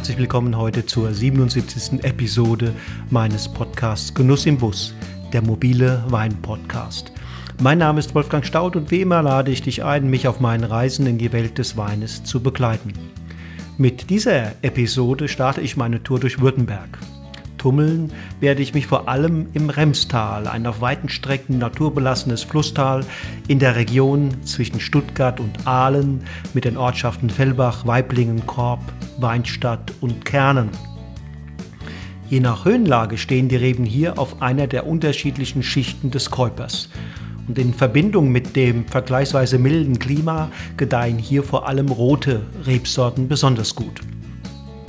Herzlich willkommen heute zur 77. Episode meines Podcasts Genuss im Bus, der mobile Wein-Podcast. Mein Name ist Wolfgang Staud und wie immer lade ich dich ein, mich auf meinen Reisen in die Welt des Weines zu begleiten. Mit dieser Episode starte ich meine Tour durch Württemberg. Tummeln werde ich mich vor allem im Remstal, ein auf weiten Strecken naturbelassenes Flusstal in der Region zwischen Stuttgart und Aalen mit den Ortschaften Fellbach, Weiblingen, Korb, Weinstadt und Kernen. Je nach Höhenlage stehen die Reben hier auf einer der unterschiedlichen Schichten des Käupers. Und in Verbindung mit dem vergleichsweise milden Klima gedeihen hier vor allem rote Rebsorten besonders gut.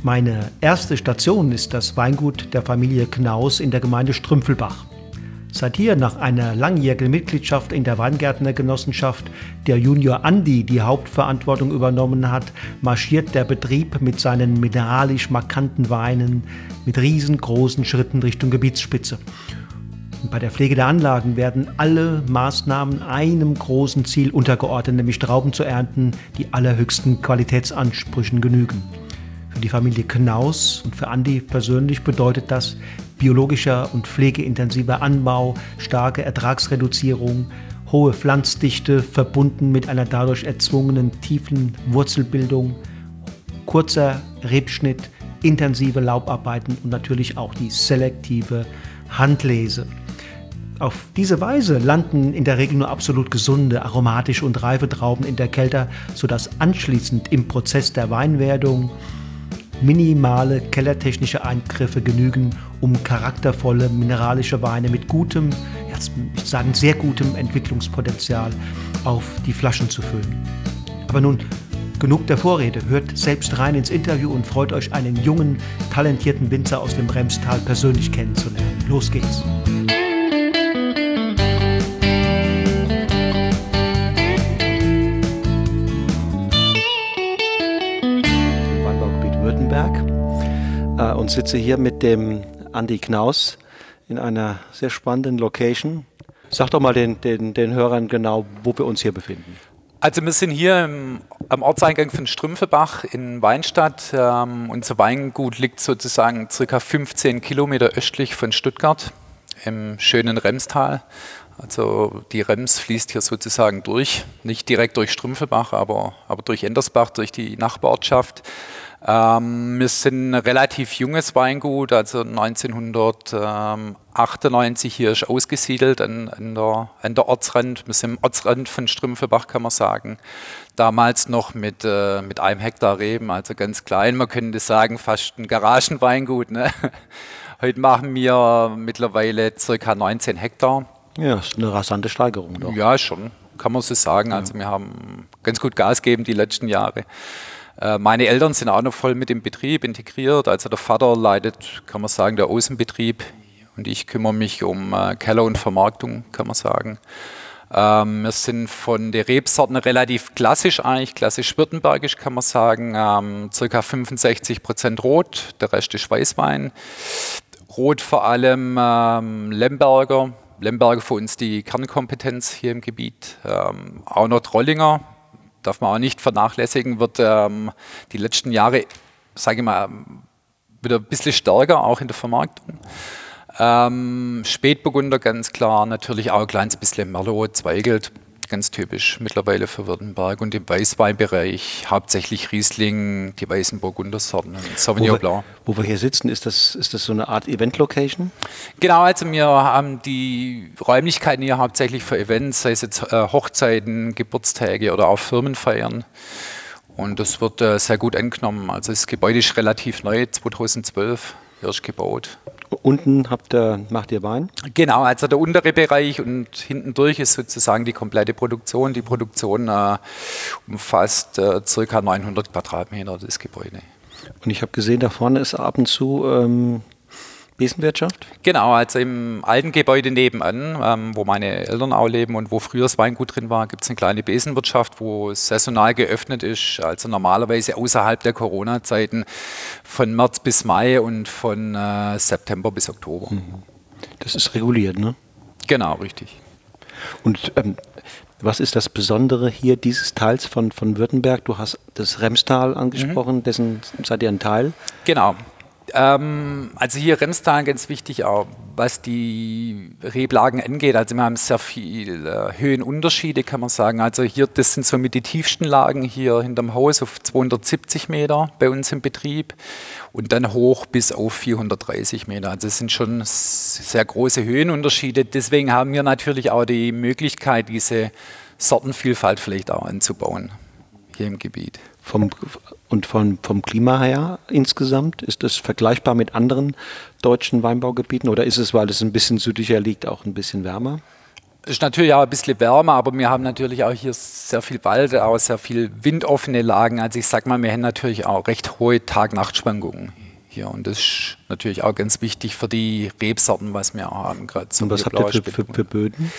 Meine erste Station ist das Weingut der Familie Knaus in der Gemeinde Strümpfelbach. Seit hier nach einer langjährigen Mitgliedschaft in der Weingärtnergenossenschaft der Junior Andi die Hauptverantwortung übernommen hat, marschiert der Betrieb mit seinen mineralisch markanten Weinen mit riesengroßen Schritten Richtung Gebietsspitze. Und bei der Pflege der Anlagen werden alle Maßnahmen einem großen Ziel untergeordnet, nämlich Trauben zu ernten, die allerhöchsten Qualitätsansprüchen genügen. Für die Familie Knaus und für Andi persönlich bedeutet das biologischer und pflegeintensiver Anbau, starke Ertragsreduzierung, hohe Pflanzdichte verbunden mit einer dadurch erzwungenen tiefen Wurzelbildung, kurzer Rebschnitt, intensive Laubarbeiten und natürlich auch die selektive Handlese. Auf diese Weise landen in der Regel nur absolut gesunde, aromatische und reife Trauben in der Kelter, sodass anschließend im Prozess der Weinwerdung minimale kellertechnische Eingriffe genügen, um charaktervolle mineralische Weine mit gutem, jetzt ich sagen sehr gutem Entwicklungspotenzial auf die Flaschen zu füllen. Aber nun genug der Vorrede, hört selbst rein ins Interview und freut euch einen jungen, talentierten Winzer aus dem Bremstal persönlich kennenzulernen. Los geht's! Und sitze hier mit dem Andy Knaus in einer sehr spannenden Location. Sag doch mal den, den, den Hörern genau, wo wir uns hier befinden. Also wir sind hier im, am Ortseingang von Strümpfebach in Weinstadt. Ähm, unser Weingut liegt sozusagen circa 15 Kilometer östlich von Stuttgart im schönen Remstal. Also die Rems fließt hier sozusagen durch, nicht direkt durch Strümpfebach, aber, aber durch Endersbach, durch die Nachbarortschaft. Ähm, wir sind ein relativ junges Weingut, also 1998 hier ist ausgesiedelt an, an, der, an der Ortsrand. Wir sind im Ortsrand von Strümpfebach, kann man sagen. Damals noch mit, äh, mit einem Hektar Reben, also ganz klein. Man könnte sagen, fast ein Garagenweingut. Ne? Heute machen wir mittlerweile ca. 19 Hektar. Ja, das ist eine rasante Steigerung. Doch. Ja, schon, kann man so sagen. Also wir haben ganz gut Gas gegeben die letzten Jahre. Äh, meine Eltern sind auch noch voll mit dem Betrieb integriert. Also der Vater leitet, kann man sagen, der Außenbetrieb und ich kümmere mich um äh, Keller und Vermarktung, kann man sagen. Ähm, wir sind von den Rebsorten relativ klassisch eigentlich, klassisch württembergisch kann man sagen, ähm, circa 65 Prozent Rot, der Rest ist Weißwein. Rot vor allem ähm, Lemberger, Lemberger für uns die Kernkompetenz hier im Gebiet, ähm, auch noch Trollinger, darf man auch nicht vernachlässigen, wird ähm, die letzten Jahre, sage ich mal, wieder ein bisschen stärker, auch in der Vermarktung. Ähm, Spätburgunder ganz klar, natürlich auch ein kleines bisschen Merlot, Zweigelt, ganz typisch mittlerweile für Württemberg. Und im Weißweinbereich hauptsächlich Riesling, die weißen Burgundersorten und Sauvignon Blanc. Wo wir hier sitzen, ist das, ist das so eine Art Event-Location? Genau, also wir haben die Räumlichkeiten hier hauptsächlich für Events, sei es jetzt äh, Hochzeiten, Geburtstage oder auch Firmenfeiern. Und das wird äh, sehr gut angenommen. Also das Gebäude ist relativ neu, 2012 erst gebaut. Unten habt ihr, macht ihr Wein? Genau, also der untere Bereich und hinten durch ist sozusagen die komplette Produktion. Die Produktion äh, umfasst äh, ca. 900 Quadratmeter, das Gebäude. Und ich habe gesehen, da vorne ist ab und zu ähm, Besenwirtschaft? Genau, also im alten Gebäude nebenan, ähm, wo meine Eltern auch leben und wo früher das Weingut drin war, gibt es eine kleine Besenwirtschaft, wo saisonal geöffnet ist, also normalerweise außerhalb der Corona-Zeiten von März bis Mai und von äh, September bis Oktober. Mhm. Das ist reguliert, ne? Genau, richtig. Und ähm, was ist das Besondere hier dieses Teils von, von Württemberg? Du hast das Remstal angesprochen, mhm. dessen seid ihr ein Teil. Genau. Ähm, also hier Remstal ganz wichtig auch, was die Reblagen angeht. Also wir haben sehr viel äh, Höhenunterschiede, kann man sagen. Also hier, das sind somit die tiefsten Lagen hier hinterm Haus auf 270 Meter bei uns im Betrieb und dann hoch bis auf 430 Meter. Also es sind schon sehr große Höhenunterschiede. Deswegen haben wir natürlich auch die Möglichkeit, diese Sortenvielfalt vielleicht auch anzubauen hier im Gebiet. Vom, und vom, vom Klima her insgesamt, ist das vergleichbar mit anderen deutschen Weinbaugebieten oder ist es, weil es ein bisschen südlicher liegt, auch ein bisschen wärmer? Es ist natürlich auch ein bisschen wärmer, aber wir haben natürlich auch hier sehr viel Wald, auch sehr viel windoffene Lagen. Also ich sag mal, wir haben natürlich auch recht hohe Tag-Nacht-Schwankungen hier. Und das ist natürlich auch ganz wichtig für die Rebsorten, was wir auch haben. Gerade und was habt ihr für, für, für, Böden?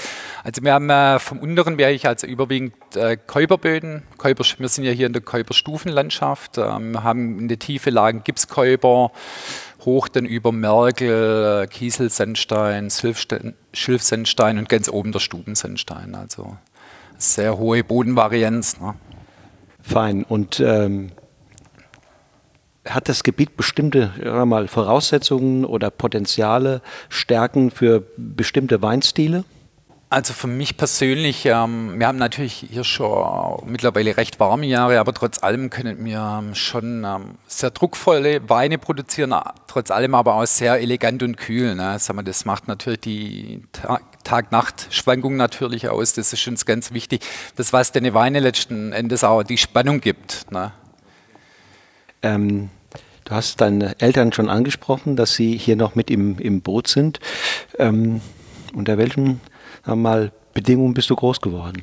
Also wir haben äh, vom unteren Bereich also überwiegend äh, Käuberböden. Käuber, wir sind ja hier in der Käuberstufenlandschaft. Ähm, wir haben in der Tiefe Lagen Gipskäuber, hoch dann über Merkel, Kieselsandstein, Schilfsandstein und ganz oben der Stubensandstein. Also sehr hohe Bodenvarianz. Ne? Fein. Und ähm hat das Gebiet bestimmte mal, Voraussetzungen oder Potenziale, Stärken für bestimmte Weinstile? Also für mich persönlich, ähm, wir haben natürlich hier schon mittlerweile recht warme Jahre, aber trotz allem können wir ähm, schon ähm, sehr druckvolle Weine produzieren, trotz allem aber auch sehr elegant und kühl. Ne? Das macht natürlich die Tag-Nacht-Schwankung natürlich aus. Das ist uns ganz wichtig. Das, was den Weine letzten Endes auch die Spannung gibt. Ne? Ähm, du hast deine Eltern schon angesprochen, dass sie hier noch mit im, im Boot sind. Ähm, unter welchen mal, Bedingungen bist du groß geworden?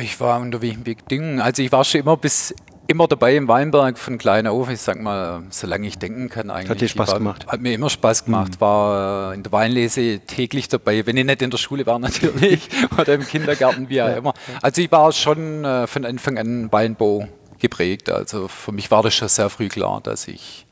Ich war unter welchen Bedingungen? Also ich war schon immer bis immer dabei im Weinberg von klein auf. Ich sag mal, solange ich denken kann eigentlich. Hat dir Spaß war, gemacht? Hat mir immer Spaß gemacht. Mhm. War in der Weinlese täglich dabei, wenn ich nicht in der Schule war natürlich oder im Kindergarten, wie auch immer. Also ich war schon äh, von Anfang an Weinbau geprägt. Also für mich war das schon sehr früh klar, dass ich.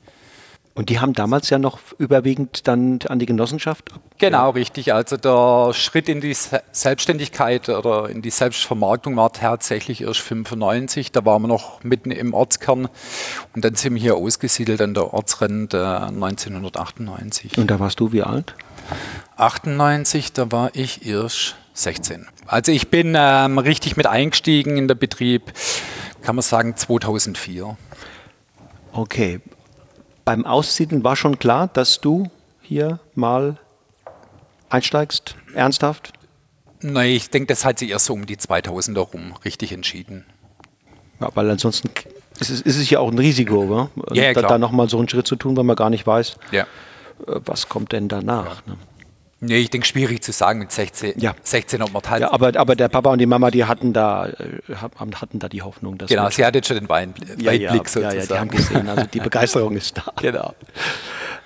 Und die haben damals ja noch überwiegend dann an die Genossenschaft? Genau, richtig. Also der Schritt in die Selbstständigkeit oder in die Selbstvermarktung war tatsächlich erst 95. Da waren wir noch mitten im Ortskern und dann sind wir hier ausgesiedelt an der Ortsrand äh, 1998. Und da warst du wie alt? 98, da war ich erst 16. Also ich bin ähm, richtig mit eingestiegen in den Betrieb kann man sagen 2004. Okay. Beim Aussiedeln war schon klar, dass du hier mal einsteigst, ernsthaft? Nein, ich denke, das hat sich erst so um die 2000er rum richtig entschieden. Ja, weil ansonsten ist es, ist es ja auch ein Risiko, oder? Ja, ja, da, da nochmal so einen Schritt zu tun, weil man gar nicht weiß, ja. Äh, was kommt denn danach. Ne? Nee, ich denke, schwierig zu sagen mit 16, ja. 16 ob man halt. Ja, aber, aber der Papa und die Mama, die hatten da, äh, hatten da die Hoffnung. Dass genau, sie hatte schon den Wein, ja, Weitblick ja, sozusagen. Ja, ja, die haben gesehen, also die Begeisterung ist da. Genau.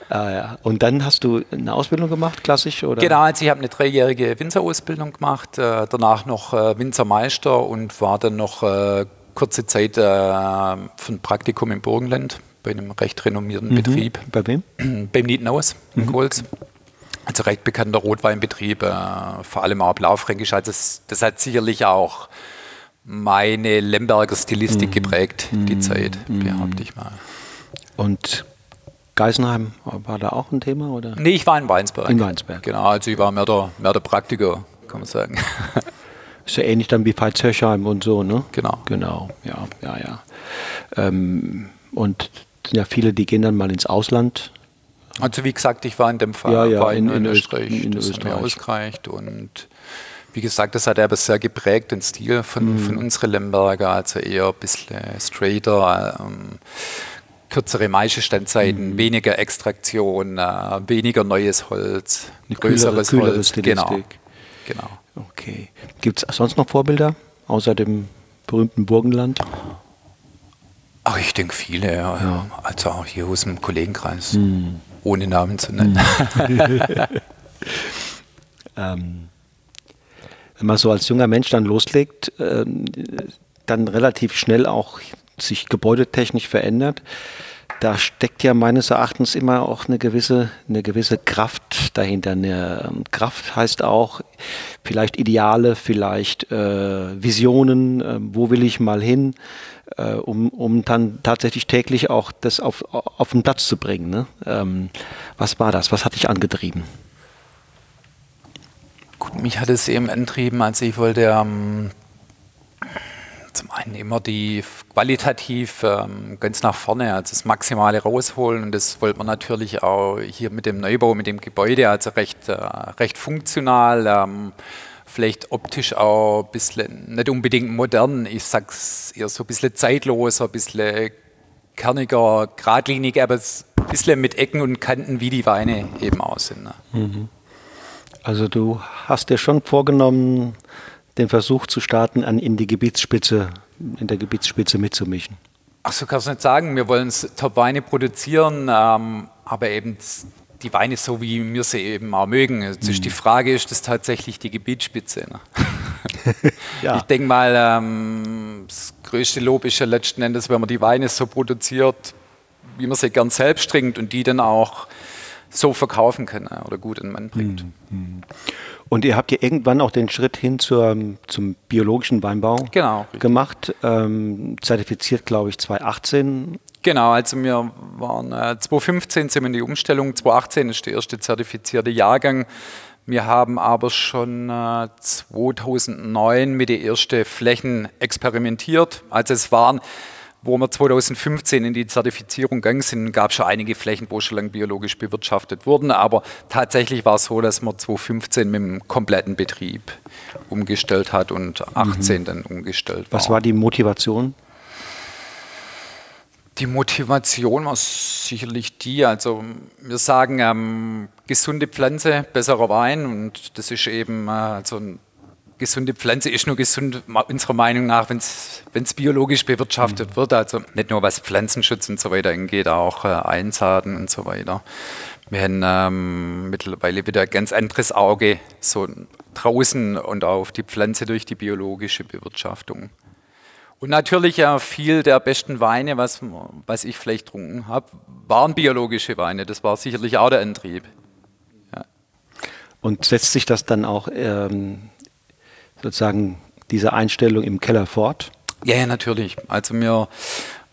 Ah, ja. Und dann hast du eine Ausbildung gemacht, klassisch? Oder? Genau, also ich habe eine dreijährige Winzerausbildung gemacht, äh, danach noch äh, Winzermeister und war dann noch äh, kurze Zeit äh, für ein Praktikum im Burgenland bei einem recht renommierten mhm. Betrieb. Bei wem? Beim Nietenhaus in mhm. Kohls. Also recht bekannter Rotweinbetrieb, äh, vor allem auch Blaufränkisch. Also das, das, hat sicherlich auch meine Lemberger Stilistik mm. geprägt, die mm. Zeit, mm. behaupte ich mal. Und Geisenheim war da auch ein Thema? Oder? Nee, ich war in Weinsberg. In Weinsberg. Genau, also ich war mehr der, mehr der Praktiker, kann man sagen. Ist ja ähnlich dann wie Veitshöchheim und so, ne? Genau. Genau, ja, ja, ja. Ähm, und ja viele, die gehen dann mal ins Ausland also wie gesagt, ich war in dem Fall ja, ja, in, in, in Österreich, in das Österreich. hat mir ausgereicht und wie gesagt, das hat aber sehr geprägt, den Stil von, mhm. von unseren Lemberger, also eher ein bisschen straighter, ähm, kürzere Maischestandzeiten, mhm. weniger Extraktion, äh, weniger neues Holz, Eine größeres kühlere, kühlere Holz. Genau. genau. Okay. Gibt es sonst noch Vorbilder außer dem berühmten Burgenland? Ach, ich denke viele, ja. Also auch hier aus dem Kollegenkreis. Mhm ohne Namen zu nennen. ähm, wenn man so als junger Mensch dann loslegt, ähm, dann relativ schnell auch sich gebäudetechnisch verändert. Da steckt ja meines Erachtens immer auch eine gewisse, eine gewisse Kraft dahinter. Eine ähm, Kraft heißt auch vielleicht Ideale, vielleicht äh, Visionen, äh, wo will ich mal hin, äh, um, um dann tatsächlich täglich auch das auf, auf den Platz zu bringen. Ne? Ähm, was war das? Was hat dich angetrieben? Gut, mich hat es eben antrieben, also ich wollte ähm, zum einen immer die qualitativ ähm, ganz nach vorne, also das Maximale rausholen und das wollte man natürlich auch hier mit dem Neubau, mit dem Gebäude, also recht, äh, recht funktional, ähm, vielleicht optisch auch ein bisschen, nicht unbedingt modern, ich sag's eher so ein bisschen zeitloser, ein bisschen kerniger, geradlinig, aber ein bisschen mit Ecken und Kanten, wie die Weine eben aussehen. Ne? Mhm. Also du hast dir schon vorgenommen, den Versuch zu starten, an in die Gebietsspitze, in der Gebietsspitze mitzumischen? Ach so kann ich nicht sagen. Wir wollen Top-Weine produzieren, ähm, aber eben die Weine so, wie wir sie eben auch mögen. Jetzt mhm. ist die Frage, ist das tatsächlich die Gebietsspitze? Ne? ja. Ich denke mal, ähm, das größte Lob ist ja letzten Endes, wenn man die Weine so produziert, wie man sie gern selbst trinkt und die dann auch so verkaufen kann oder gut in Mann bringt. Mhm. Und ihr habt ja irgendwann auch den Schritt hin zur, zum biologischen Weinbau genau, gemacht, ähm, zertifiziert, glaube ich, 2018. Genau, also wir waren äh, 2015 sind wir in die Umstellung, 2018 ist der erste zertifizierte Jahrgang. Wir haben aber schon äh, 2009 mit den ersten Flächen experimentiert. Also es waren wo wir 2015 in die Zertifizierung gegangen sind, gab es schon einige Flächen, wo schon lange biologisch bewirtschaftet wurden. Aber tatsächlich war es so, dass man 2015 mit dem kompletten Betrieb umgestellt hat und 2018 mhm. dann umgestellt war. Was war die Motivation? Die Motivation war sicherlich die, also wir sagen, ähm, gesunde Pflanze, besserer Wein und das ist eben äh, also ein gesunde Pflanze ist nur gesund, unserer Meinung nach, wenn es biologisch bewirtschaftet mhm. wird. Also nicht nur was Pflanzenschutz und so weiter angeht, auch äh, Einsaaten und so weiter. Wir haben ähm, mittlerweile wieder ein ganz anderes Auge so draußen und auf die Pflanze durch die biologische Bewirtschaftung. Und natürlich ja viel der besten Weine, was, was ich vielleicht getrunken habe, waren biologische Weine. Das war sicherlich auch der Antrieb. Ja. Und setzt sich das dann auch ähm, sozusagen diese Einstellung im Keller fort? Ja, ja, natürlich. Also wir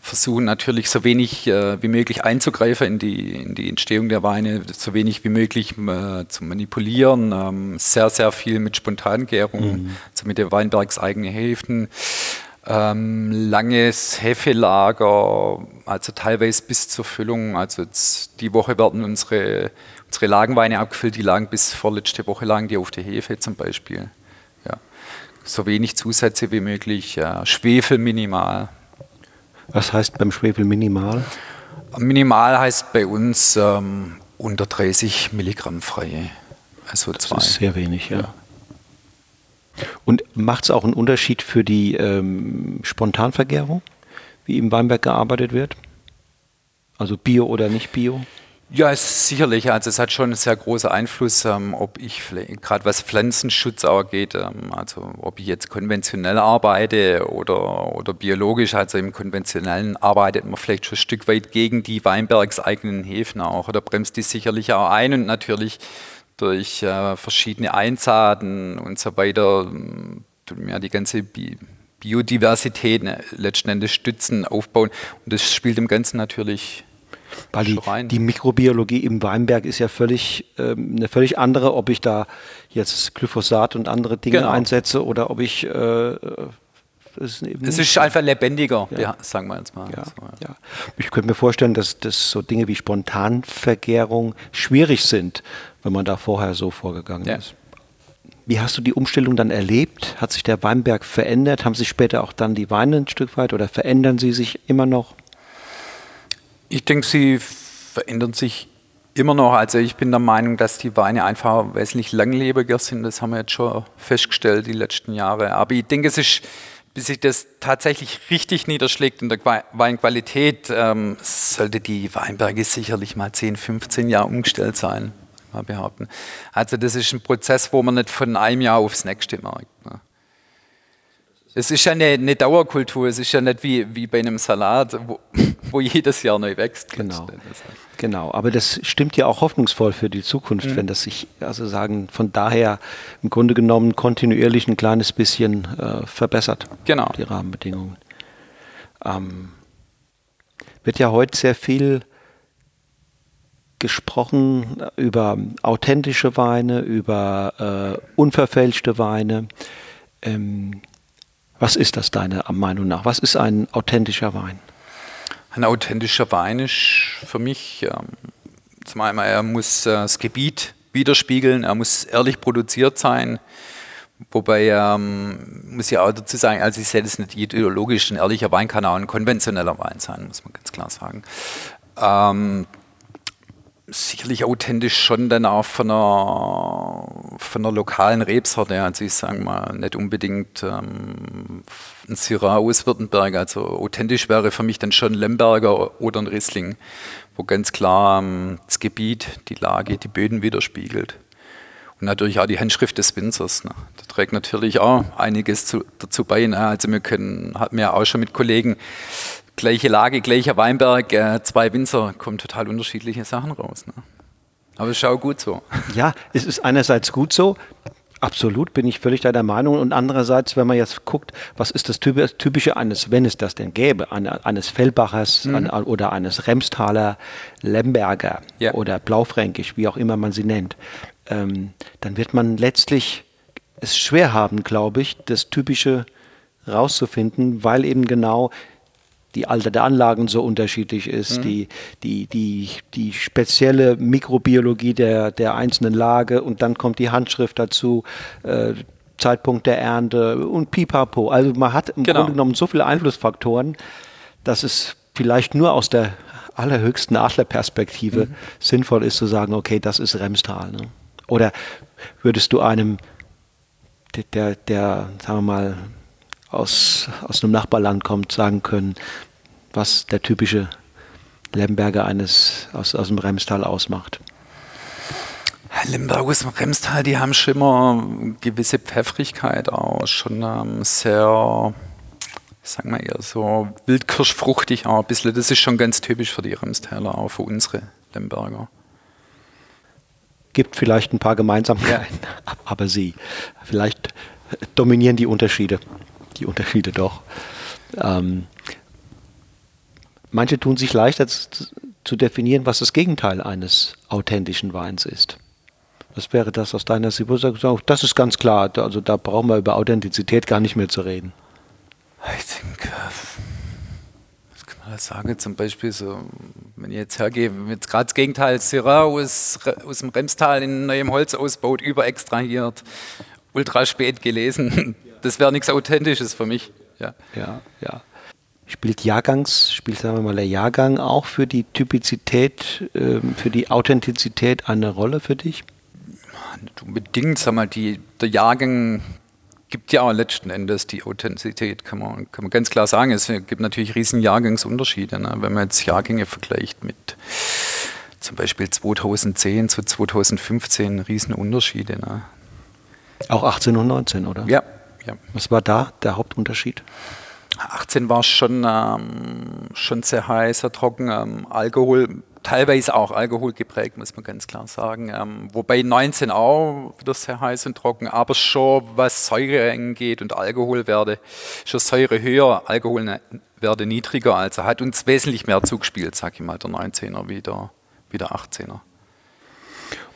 versuchen natürlich so wenig äh, wie möglich einzugreifen in die, in die Entstehung der Weine, so wenig wie möglich äh, zu manipulieren, ähm, sehr, sehr viel mit Spontangärung, mhm. also mit den Weinbergs eigenen Häfen, ähm, langes Hefelager, also teilweise bis zur Füllung. Also die Woche werden unsere, unsere Lagenweine abgefüllt, die lagen bis vorletzte Woche lagen die auf der Hefe zum Beispiel so wenig Zusätze wie möglich, ja, Schwefel minimal. Was heißt beim Schwefel minimal? Minimal heißt bei uns ähm, unter 30 Milligramm freie. Also das zwei. ist sehr wenig, ja. ja. Und macht es auch einen Unterschied für die ähm, Spontanvergärung, wie im Weinberg gearbeitet wird? Also Bio oder nicht Bio? Ja, sicherlich. Also es hat schon einen sehr großen Einfluss, ähm, ob ich gerade was Pflanzenschutz angeht, ähm, also ob ich jetzt konventionell arbeite oder, oder biologisch. Also im konventionellen arbeitet man vielleicht schon ein Stück weit gegen die weinbergseigenen Hefen auch oder bremst die sicherlich auch ein und natürlich durch äh, verschiedene Einsaaten und so weiter ähm, ja, die ganze Bi Biodiversität ne, letzten Endes stützen, aufbauen und das spielt im Ganzen natürlich weil die, die, Mikrobiologie im Weinberg ist ja völlig ähm, eine völlig andere, ob ich da jetzt Glyphosat und andere Dinge genau. einsetze oder ob ich äh, das ist, es ist einfach lebendiger, ja. Ja, sagen wir jetzt mal. Ja, so. Ich könnte mir vorstellen, dass, dass so Dinge wie Spontanvergärung schwierig sind, wenn man da vorher so vorgegangen ist. Wie hast du die Umstellung dann erlebt? Hat sich der Weinberg verändert? Haben sich später auch dann die Weine ein Stück weit oder verändern sie sich immer noch? Ich denke, sie verändern sich immer noch. Also ich bin der Meinung, dass die Weine einfach wesentlich langlebiger sind. Das haben wir jetzt schon festgestellt die letzten Jahre. Aber ich denke, es ist, bis sich das tatsächlich richtig niederschlägt in der Weinqualität, ähm, sollte die Weinberge sicherlich mal 10, 15 Jahre umgestellt sein, mal behaupten. Also das ist ein Prozess, wo man nicht von einem Jahr aufs nächste merkt. Ne? Es ist ja eine, eine, Dauerkultur, es ist ja nicht wie, wie bei einem Salat, wo, wo jedes Jahr neu wächst. Genau. genau, aber das stimmt ja auch hoffnungsvoll für die Zukunft, mhm. wenn das sich, also sagen, von daher im Grunde genommen kontinuierlich ein kleines bisschen äh, verbessert. Genau. Die Rahmenbedingungen. Ähm, wird ja heute sehr viel gesprochen über authentische Weine, über äh, unverfälschte Weine. Ähm, was ist das deiner Meinung nach? Was ist ein authentischer Wein? Ein authentischer Wein ist für mich, ähm, zum einen, er muss äh, das Gebiet widerspiegeln, er muss ehrlich produziert sein. Wobei, ähm, muss ich auch dazu sagen, also ich sehe das nicht ideologisch, ein ehrlicher Wein kann auch ein konventioneller Wein sein, muss man ganz klar sagen. Ähm, sicherlich authentisch schon dann auch von einer, von einer lokalen Rebsorte. Also ich sage mal, nicht unbedingt ähm, ein Syrah aus Württemberg. Also authentisch wäre für mich dann schon Lemberger oder ein Riesling, wo ganz klar ähm, das Gebiet, die Lage, die Böden widerspiegelt. Und natürlich auch die Handschrift des Winzers. Ne? Da trägt natürlich auch einiges zu, dazu bei. Ne? Also wir können, hatten wir auch schon mit Kollegen gleiche Lage, gleicher Weinberg, äh, zwei Winzer, kommen total unterschiedliche Sachen raus. Ne? Aber es ist auch gut so. Ja, es ist einerseits gut so. Absolut, bin ich völlig deiner Meinung. Und andererseits, wenn man jetzt guckt, was ist das Typische eines, wenn es das denn gäbe, eines Fellbachers mhm. oder eines Remstaler Lemberger ja. oder Blaufränkisch, wie auch immer man sie nennt, ähm, dann wird man letztlich es schwer haben, glaube ich, das Typische rauszufinden, weil eben genau die Alter der Anlagen so unterschiedlich ist, mhm. die, die, die, die spezielle Mikrobiologie der, der einzelnen Lage und dann kommt die Handschrift dazu, äh, Zeitpunkt der Ernte und pipapo. Also man hat im genau. Grunde genommen so viele Einflussfaktoren, dass es vielleicht nur aus der allerhöchsten Adlerperspektive mhm. sinnvoll ist zu sagen, okay, das ist Remstal. Ne? Oder würdest du einem, der, der, sagen wir mal, aus, aus einem Nachbarland kommt, sagen können, was der typische Lemberger eines aus, aus dem Remstal ausmacht. Lemberger aus dem Remstal, die haben schon immer gewisse Pfeffrigkeit auch, schon ähm, sehr, sagen wir eher so wildkirschfruchtig auch ein bisschen. Das ist schon ganz typisch für die Remstaler, auch für unsere Lemberger. Gibt vielleicht ein paar Gemeinsamkeiten, ja. aber sie. Vielleicht dominieren die Unterschiede die Unterschiede doch. Ähm, manche tun sich leichter zu, definieren, was das Gegenteil eines authentischen Weins ist. Was wäre das aus deiner Sicht? Das ist ganz klar. Also da brauchen wir über Authentizität gar nicht mehr zu reden. Ich denke, was kann man da sagen? Zum Beispiel so, wenn ich jetzt hergehe, jetzt gerade das Gegenteil, Syrah aus, aus dem Remstal in neuem Holz ausbaut, überextrahiert, ultra spät gelesen das wäre nichts Authentisches für mich. Ja, ja. ja. Spielt Jahrgangs, spielt sagen wir mal der Jahrgang auch für die Typizität, äh, für die Authentizität eine Rolle für dich? Nicht unbedingt, sag mal, die, der Jahrgang gibt ja auch letzten Endes die Authentizität, kann man, kann man ganz klar sagen. Es gibt natürlich riesen Jahrgangsunterschiede. Ne? Wenn man jetzt Jahrgänge vergleicht mit zum Beispiel 2010 zu 2015, riesen Unterschiede. Ne? Auch 18 und 19, oder? Ja, ja. Was war da der Hauptunterschied? 18 war schon, ähm, schon sehr heiß, sehr trocken. Ähm, Alkohol, teilweise auch Alkohol geprägt, muss man ganz klar sagen. Ähm, wobei 19 auch wieder sehr heiß und trocken, aber schon was Säure angeht und Alkohol werde, schon Säure höher, Alkohol ne, werde niedriger. Also hat uns wesentlich mehr zugespielt, sag ich mal, der 19er wie der, wie der 18er.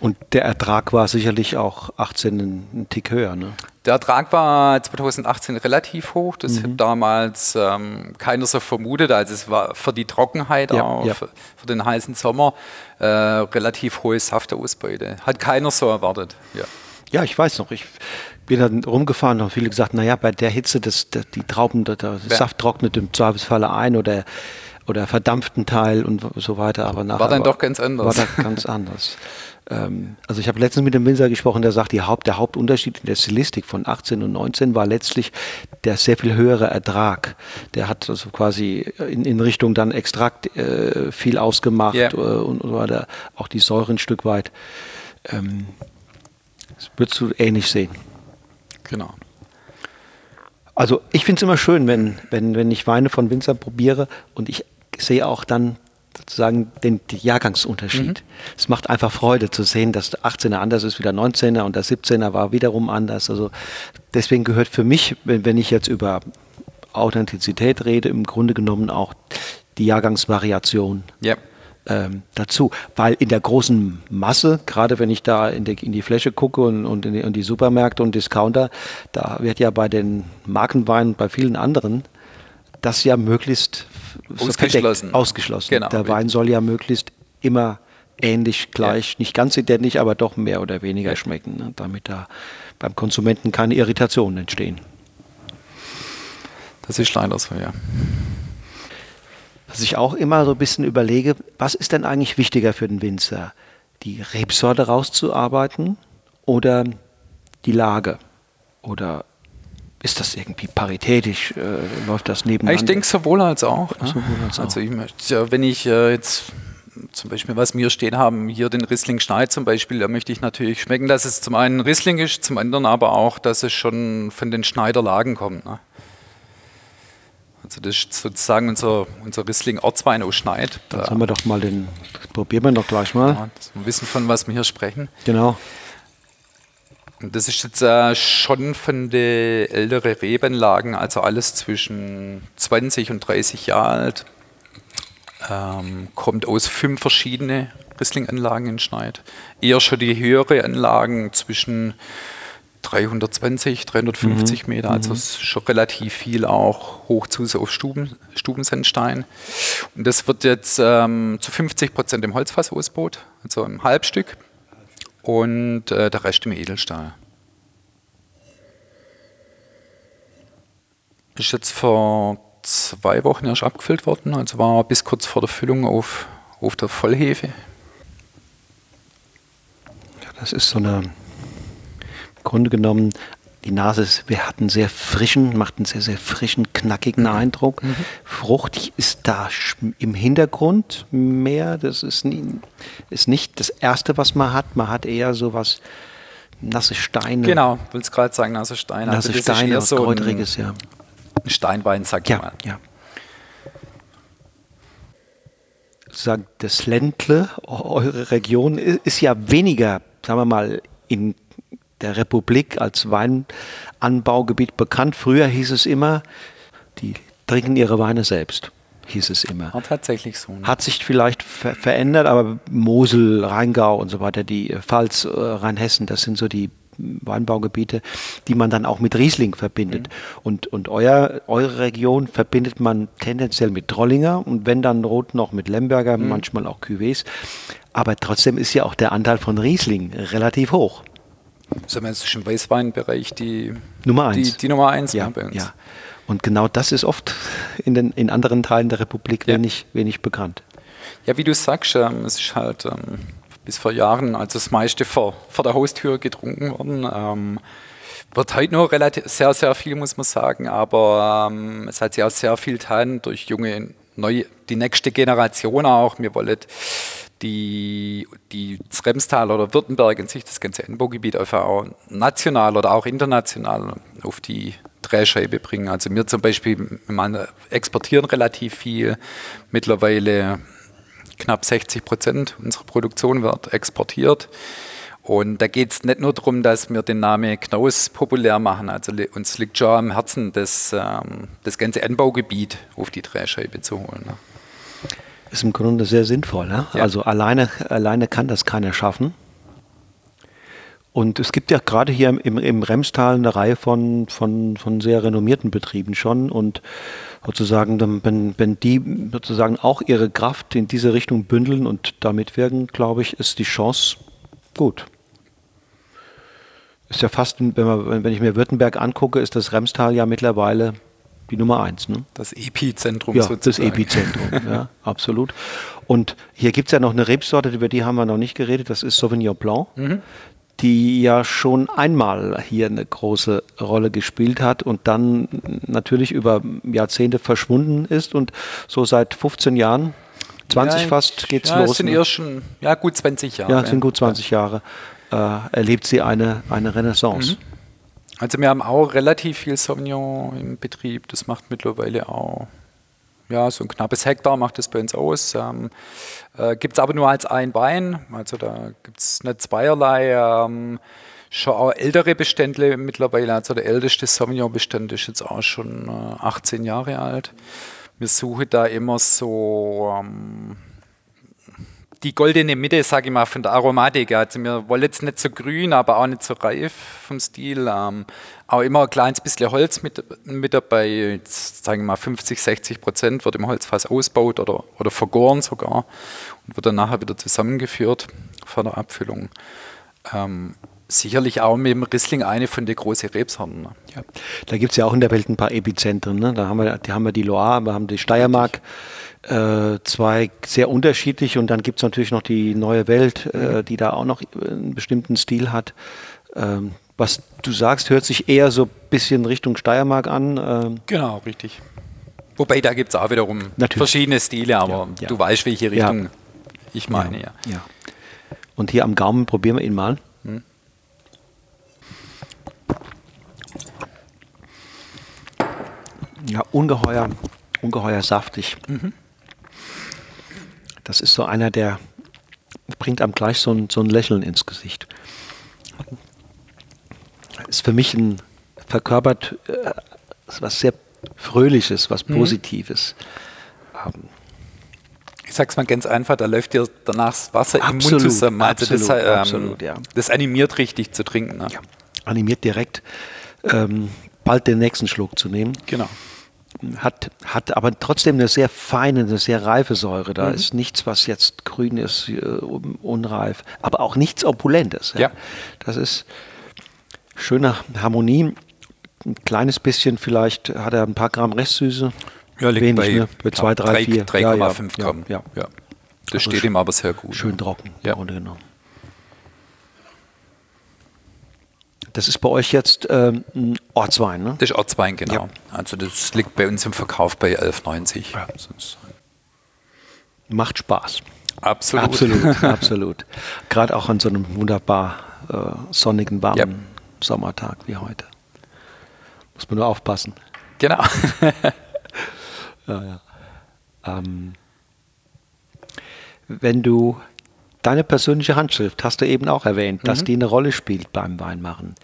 Und der Ertrag war sicherlich auch 18 ein, ein Tick höher, ne? Der Ertrag war 2018 relativ hoch. Das mhm. hat damals ähm, keiner so vermutet. Also es war für die Trockenheit, ja, auch, ja. Für, für, den heißen Sommer, äh, relativ hohe Saftausbeute. Hat keiner so erwartet. Ja, ja ich weiß noch. Ich bin dann rumgefahren und viele gesagt, naja, bei der Hitze, das, das die Trauben, der, der ja. Saft trocknet im Zweifelsfalle ein oder oder verdampften Teil und so weiter. Aber nachher war dann doch ganz anders. War dann ganz anders. Ähm, also ich habe letztens mit dem Winzer gesprochen, der sagt, Haupt, der Hauptunterschied in der Stilistik von 18 und 19 war letztlich der sehr viel höhere Ertrag. Der hat also quasi in, in Richtung dann Extrakt äh, viel ausgemacht yeah. äh, und so weiter, auch die Säure ein Stück weit. Ähm, das würdest du ähnlich sehen. Genau. Also ich finde es immer schön, wenn, wenn, wenn ich Weine von Winzer probiere und ich sehe auch dann sozusagen den, Jahrgangsunterschied. Mhm. Es macht einfach Freude zu sehen, dass der 18er anders ist wie der 19er und der 17er war wiederum anders. Also deswegen gehört für mich, wenn, wenn ich jetzt über Authentizität rede, im Grunde genommen auch die Jahrgangsvariation. Ja ähm, dazu. Weil in der großen Masse, gerade wenn ich da in die, in die Fläche gucke und, und in, die, in, die, Supermärkte und Discounter, da wird ja bei den Markenweinen, bei vielen anderen, das ja möglichst ausgeschlossen. Ausgeschlossen. Genau, der Wein soll ja möglichst immer ähnlich, gleich, ja. nicht ganz identisch, aber doch mehr oder weniger ja. schmecken, ne, damit da beim Konsumenten keine Irritationen entstehen. Das ist leider so, ja dass ich auch immer so ein bisschen überlege, was ist denn eigentlich wichtiger für den Winzer? Die Rebsorte rauszuarbeiten oder die Lage? Oder ist das irgendwie paritätisch? Äh, läuft das nebeneinander? Ich denke sowohl als auch. Ne? Sowohl als also ich möchte, wenn ich äh, jetzt zum Beispiel, was wir stehen haben, hier den Riesling Schneid zum Beispiel, da möchte ich natürlich schmecken, dass es zum einen Riesling ist, zum anderen aber auch, dass es schon von den Schneiderlagen kommt. Ne? Also das ist sozusagen unser, unser Riesling Ortswein aus Schneid. Dann haben wir doch mal den, das probieren wir doch gleich mal. Ja, dass wir wissen, von was wir hier sprechen. Genau. Das ist jetzt äh, schon von den älteren Rebenlagen, also alles zwischen 20 und 30 Jahre alt. Ähm, kommt aus fünf verschiedene Riesling-Anlagen in Schneid. Eher schon die höhere Anlagen zwischen 320, 350 mhm. Meter, also mhm. schon relativ viel auch hoch zu auf Stuben, Stubensandstein. Und das wird jetzt ähm, zu 50 Prozent im Holzfass ausgebaut, also im Halbstück und äh, der Rest im Edelstahl. Ist jetzt vor zwei Wochen erst abgefüllt worden, also war bis kurz vor der Füllung auf, auf der Vollhefe. Das ist so eine Grunde genommen, die Nase ist, wir hatten sehr frischen, macht einen sehr, sehr frischen, knackigen mhm. Eindruck. Mhm. Fruchtig ist da im Hintergrund mehr. Das ist, nie, ist nicht das Erste, was man hat. Man hat eher so was nasse Steine. Genau, ich es gerade sagen, nasse Steine. Nasse also Steine, was so Kräuteriges, ja. Ein Steinbein, sag ich ja, mal. Ja. Sozusagen das Ländle, eure Region, ist ja weniger, sagen wir mal, in der Republik als Weinanbaugebiet bekannt. Früher hieß es immer, die trinken ihre Weine selbst, hieß es immer. War tatsächlich so. Ne? Hat sich vielleicht ver verändert, aber Mosel, Rheingau und so weiter, die Pfalz, äh, Rheinhessen, das sind so die Weinbaugebiete, die man dann auch mit Riesling verbindet. Mhm. Und, und euer, eure Region verbindet man tendenziell mit Trollinger und wenn dann Rot noch mit Lemberger, mhm. manchmal auch Cuvées. Aber trotzdem ist ja auch der Anteil von Riesling relativ hoch sagen wir jetzt im Weißweinbereich die Nummer eins. Die, die Nummer eins ja, bei uns. Ja. Und genau das ist oft in, den, in anderen Teilen der Republik ja. wenig, wenig bekannt. Ja, wie du sagst, ähm, es ist halt ähm, bis vor Jahren, als das meiste vor, vor der Haustür getrunken worden. Ähm, wird heute noch relativ sehr, sehr viel, muss man sagen, aber ähm, es hat sich auch sehr viel getan durch junge, neue, die nächste Generation auch. Wir wollen die, die Remstal oder Württemberg in sich, das ganze Anbaugebiet einfach auch national oder auch international auf die Drehscheibe bringen. Also wir zum Beispiel wir exportieren relativ viel. Mittlerweile knapp 60 Prozent unserer Produktion wird exportiert. Und da geht es nicht nur darum, dass wir den Namen Knaus populär machen. Also uns liegt schon am Herzen, das, ähm, das ganze Anbaugebiet auf die Drehscheibe zu holen. Ist im Grunde sehr sinnvoll. Ne? Ja. Also alleine, alleine kann das keiner schaffen. Und es gibt ja gerade hier im, im Remstal eine Reihe von, von, von sehr renommierten Betrieben schon. Und sozusagen, wenn, wenn die sozusagen auch ihre Kraft in diese Richtung bündeln und da mitwirken, glaube ich, ist die Chance gut. Ist ja fast, wenn, man, wenn ich mir Württemberg angucke, ist das Remstal ja mittlerweile die Nummer eins. Ne? Das Epizentrum ja, sozusagen. Das Epizentrum, ja, absolut. Und hier gibt es ja noch eine Rebsorte, über die haben wir noch nicht geredet, das ist Sauvignon Blanc, mhm. die ja schon einmal hier eine große Rolle gespielt hat und dann natürlich über Jahrzehnte verschwunden ist und so seit 15 Jahren 20 ja, fast geht's ja, los. Es sind ne? schon ja, gut 20 Jahre. Ja, es sind gut 20 Jahre. Äh, erlebt sie eine, eine Renaissance. Mhm. Also wir haben auch relativ viel Sauvignon im Betrieb. Das macht mittlerweile auch ja, so ein knappes Hektar macht das bei uns aus. Ähm, äh, gibt es aber nur als ein Wein. Also da gibt es nicht zweierlei. Ähm, schon auch ältere Bestände mittlerweile. Also der älteste Sauvignon-Bestand ist jetzt auch schon äh, 18 Jahre alt. Wir suchen da immer so ähm, die goldene Mitte, sage ich mal, von der Aromatik. Also wir wollen jetzt nicht so grün, aber auch nicht so reif vom Stil. Ähm, auch immer ein kleines bisschen Holz mit, mit dabei. Sagen wir mal 50, 60 Prozent wird im Holzfass ausgebaut oder, oder vergoren sogar und wird dann nachher wieder zusammengeführt vor der Abfüllung. Ähm, sicherlich auch mit dem Riesling eine von den großen Rebsorten. Ne? Ja. Da gibt es ja auch in der Welt ein paar Epizentren. Ne? Da haben wir, die haben wir die Loire, wir haben die Steiermark. Äh, zwei sehr unterschiedlich und dann gibt es natürlich noch die neue Welt, äh, mhm. die da auch noch einen bestimmten Stil hat. Ähm, was du sagst, hört sich eher so ein bisschen Richtung Steiermark an. Ähm. Genau, richtig. Wobei da gibt es auch wiederum Natürlich. verschiedene Stile, aber ja, ja. du weißt, welche Richtung ja. ich meine. Ja. ja. Und hier am Gaumen probieren wir ihn mal. Hm. Ja, ungeheuer, ungeheuer saftig. Mhm. Das ist so einer, der bringt einem gleich so ein, so ein Lächeln ins Gesicht ist für mich ein verkörpert äh, was sehr Fröhliches, was mhm. Positives. Mhm. Ähm, ich sag's mal ganz einfach, da läuft dir danach das Wasser absolut, im Mund zusammen. Also absolut, das, ähm, absolut, ja. das animiert richtig zu trinken. Ne? Ja, animiert direkt ähm, bald den nächsten Schluck zu nehmen. Genau. Hat, hat aber trotzdem eine sehr feine, eine sehr reife Säure. Da mhm. ist nichts, was jetzt grün ist, äh, unreif, aber auch nichts Opulentes. Ja. ja. Das ist, schöne Harmonie. Ein kleines bisschen, vielleicht hat er ein paar Gramm Restsüße. Ja, liegt Wenig, bei, ne? bei 2, 3, 4. 3,5 ja, ja, Gramm. Ja, ja. Das also steht ihm aber sehr gut. Schön trocken, ja. im Grunde genommen. Das ist bei euch jetzt ähm, ein Ortswein, ne? Das ist Ortswein, genau. Ja. Also das liegt bei uns im Verkauf bei 11,90. Ja. Macht Spaß. Absolut. Absolut, absolut. Gerade auch an so einem wunderbar äh, sonnigen, warmen ja. Sommertag wie heute. Muss man nur aufpassen. Genau. ja, ja. Ähm, wenn du deine persönliche Handschrift hast du eben auch erwähnt, mhm. dass die eine Rolle spielt beim Weinmachen.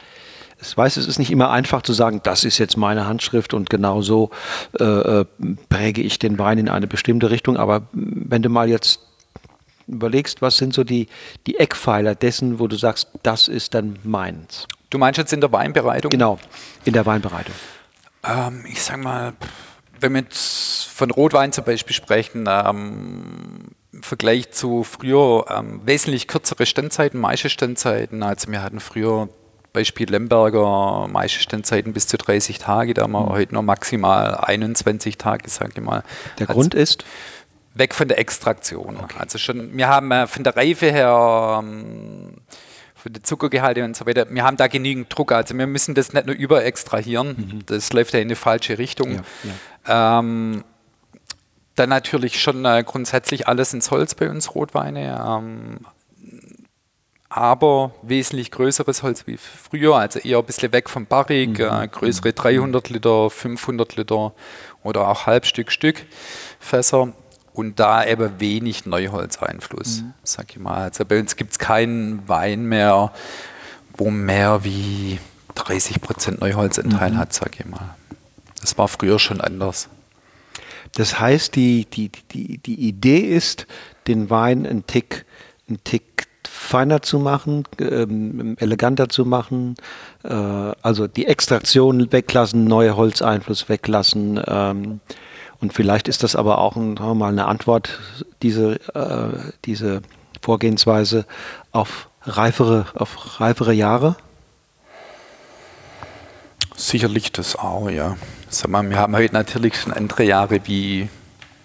Ich weiß, es ist nicht immer einfach zu sagen, das ist jetzt meine Handschrift und genau so äh, äh präge ich den Wein in eine bestimmte Richtung. Aber wenn du mal jetzt überlegst, was sind so die, die Eckpfeiler dessen, wo du sagst, das ist dann meins? Du meinst jetzt in der Weinbereitung? Genau, in der Weinbereitung. Ähm, ich sag mal, wenn wir jetzt von Rotwein zum Beispiel sprechen, ähm, im Vergleich zu früher ähm, wesentlich kürzere Standzeiten, Maischestandzeiten. Also wir hatten früher Beispiel Lemberger Maischestandzzeiten bis zu 30 Tage, da haben wir mhm. heute noch maximal 21 Tage, sage ich mal. Der also Grund ist? Weg von der Extraktion. Okay. Also schon, wir haben äh, von der Reife her ähm, für die Zuckergehalte und so weiter. Wir haben da genügend Druck, also wir müssen das nicht nur überextrahieren, mhm. das läuft ja in die falsche Richtung. Ja, ja. Ähm, dann natürlich schon äh, grundsätzlich alles ins Holz bei uns, Rotweine, ähm, aber wesentlich größeres Holz wie früher, also eher ein bisschen weg vom Barrik, mhm. äh, größere 300 mhm. Liter, 500 Liter oder auch Halbstück Stück Fässer und da eben wenig Neuholzeinfluss, mhm. sag ich mal. Also bei uns gibt es keinen Wein mehr, wo mehr wie 30 Prozent Neuholzanteil mhm. hat, sag ich mal. Das war früher schon anders. Das heißt, die, die, die, die Idee ist, den Wein einen Tick, einen Tick feiner zu machen, ähm, eleganter zu machen, äh, also die Extraktion weglassen, neue Holzeinfluss weglassen, ähm, und vielleicht ist das aber auch ein, mal eine Antwort, diese, äh, diese Vorgehensweise auf reifere, auf reifere Jahre? Sicherlich das auch, ja. Sag mal, wir haben heute natürlich schon andere Jahre wie,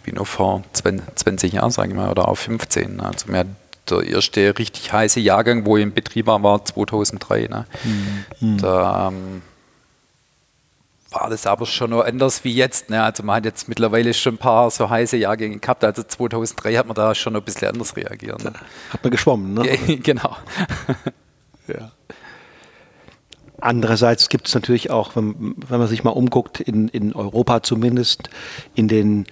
wie nur vor 20 Jahren, sage ich mal, oder auch 15. Also wir der erste richtig heiße Jahrgang, wo ich im Betrieb war, war 2003. Ne? Mhm. Da, ähm, war das aber schon noch anders wie jetzt. Ne? Also man hat jetzt mittlerweile schon ein paar so heiße Jahrgänge gehabt. Also 2003 hat man da schon ein bisschen anders reagiert. Ne? Hat man geschwommen, ne? genau. ja. Andererseits gibt es natürlich auch, wenn, wenn, man sich mal umguckt, in, in Europa zumindest, in den,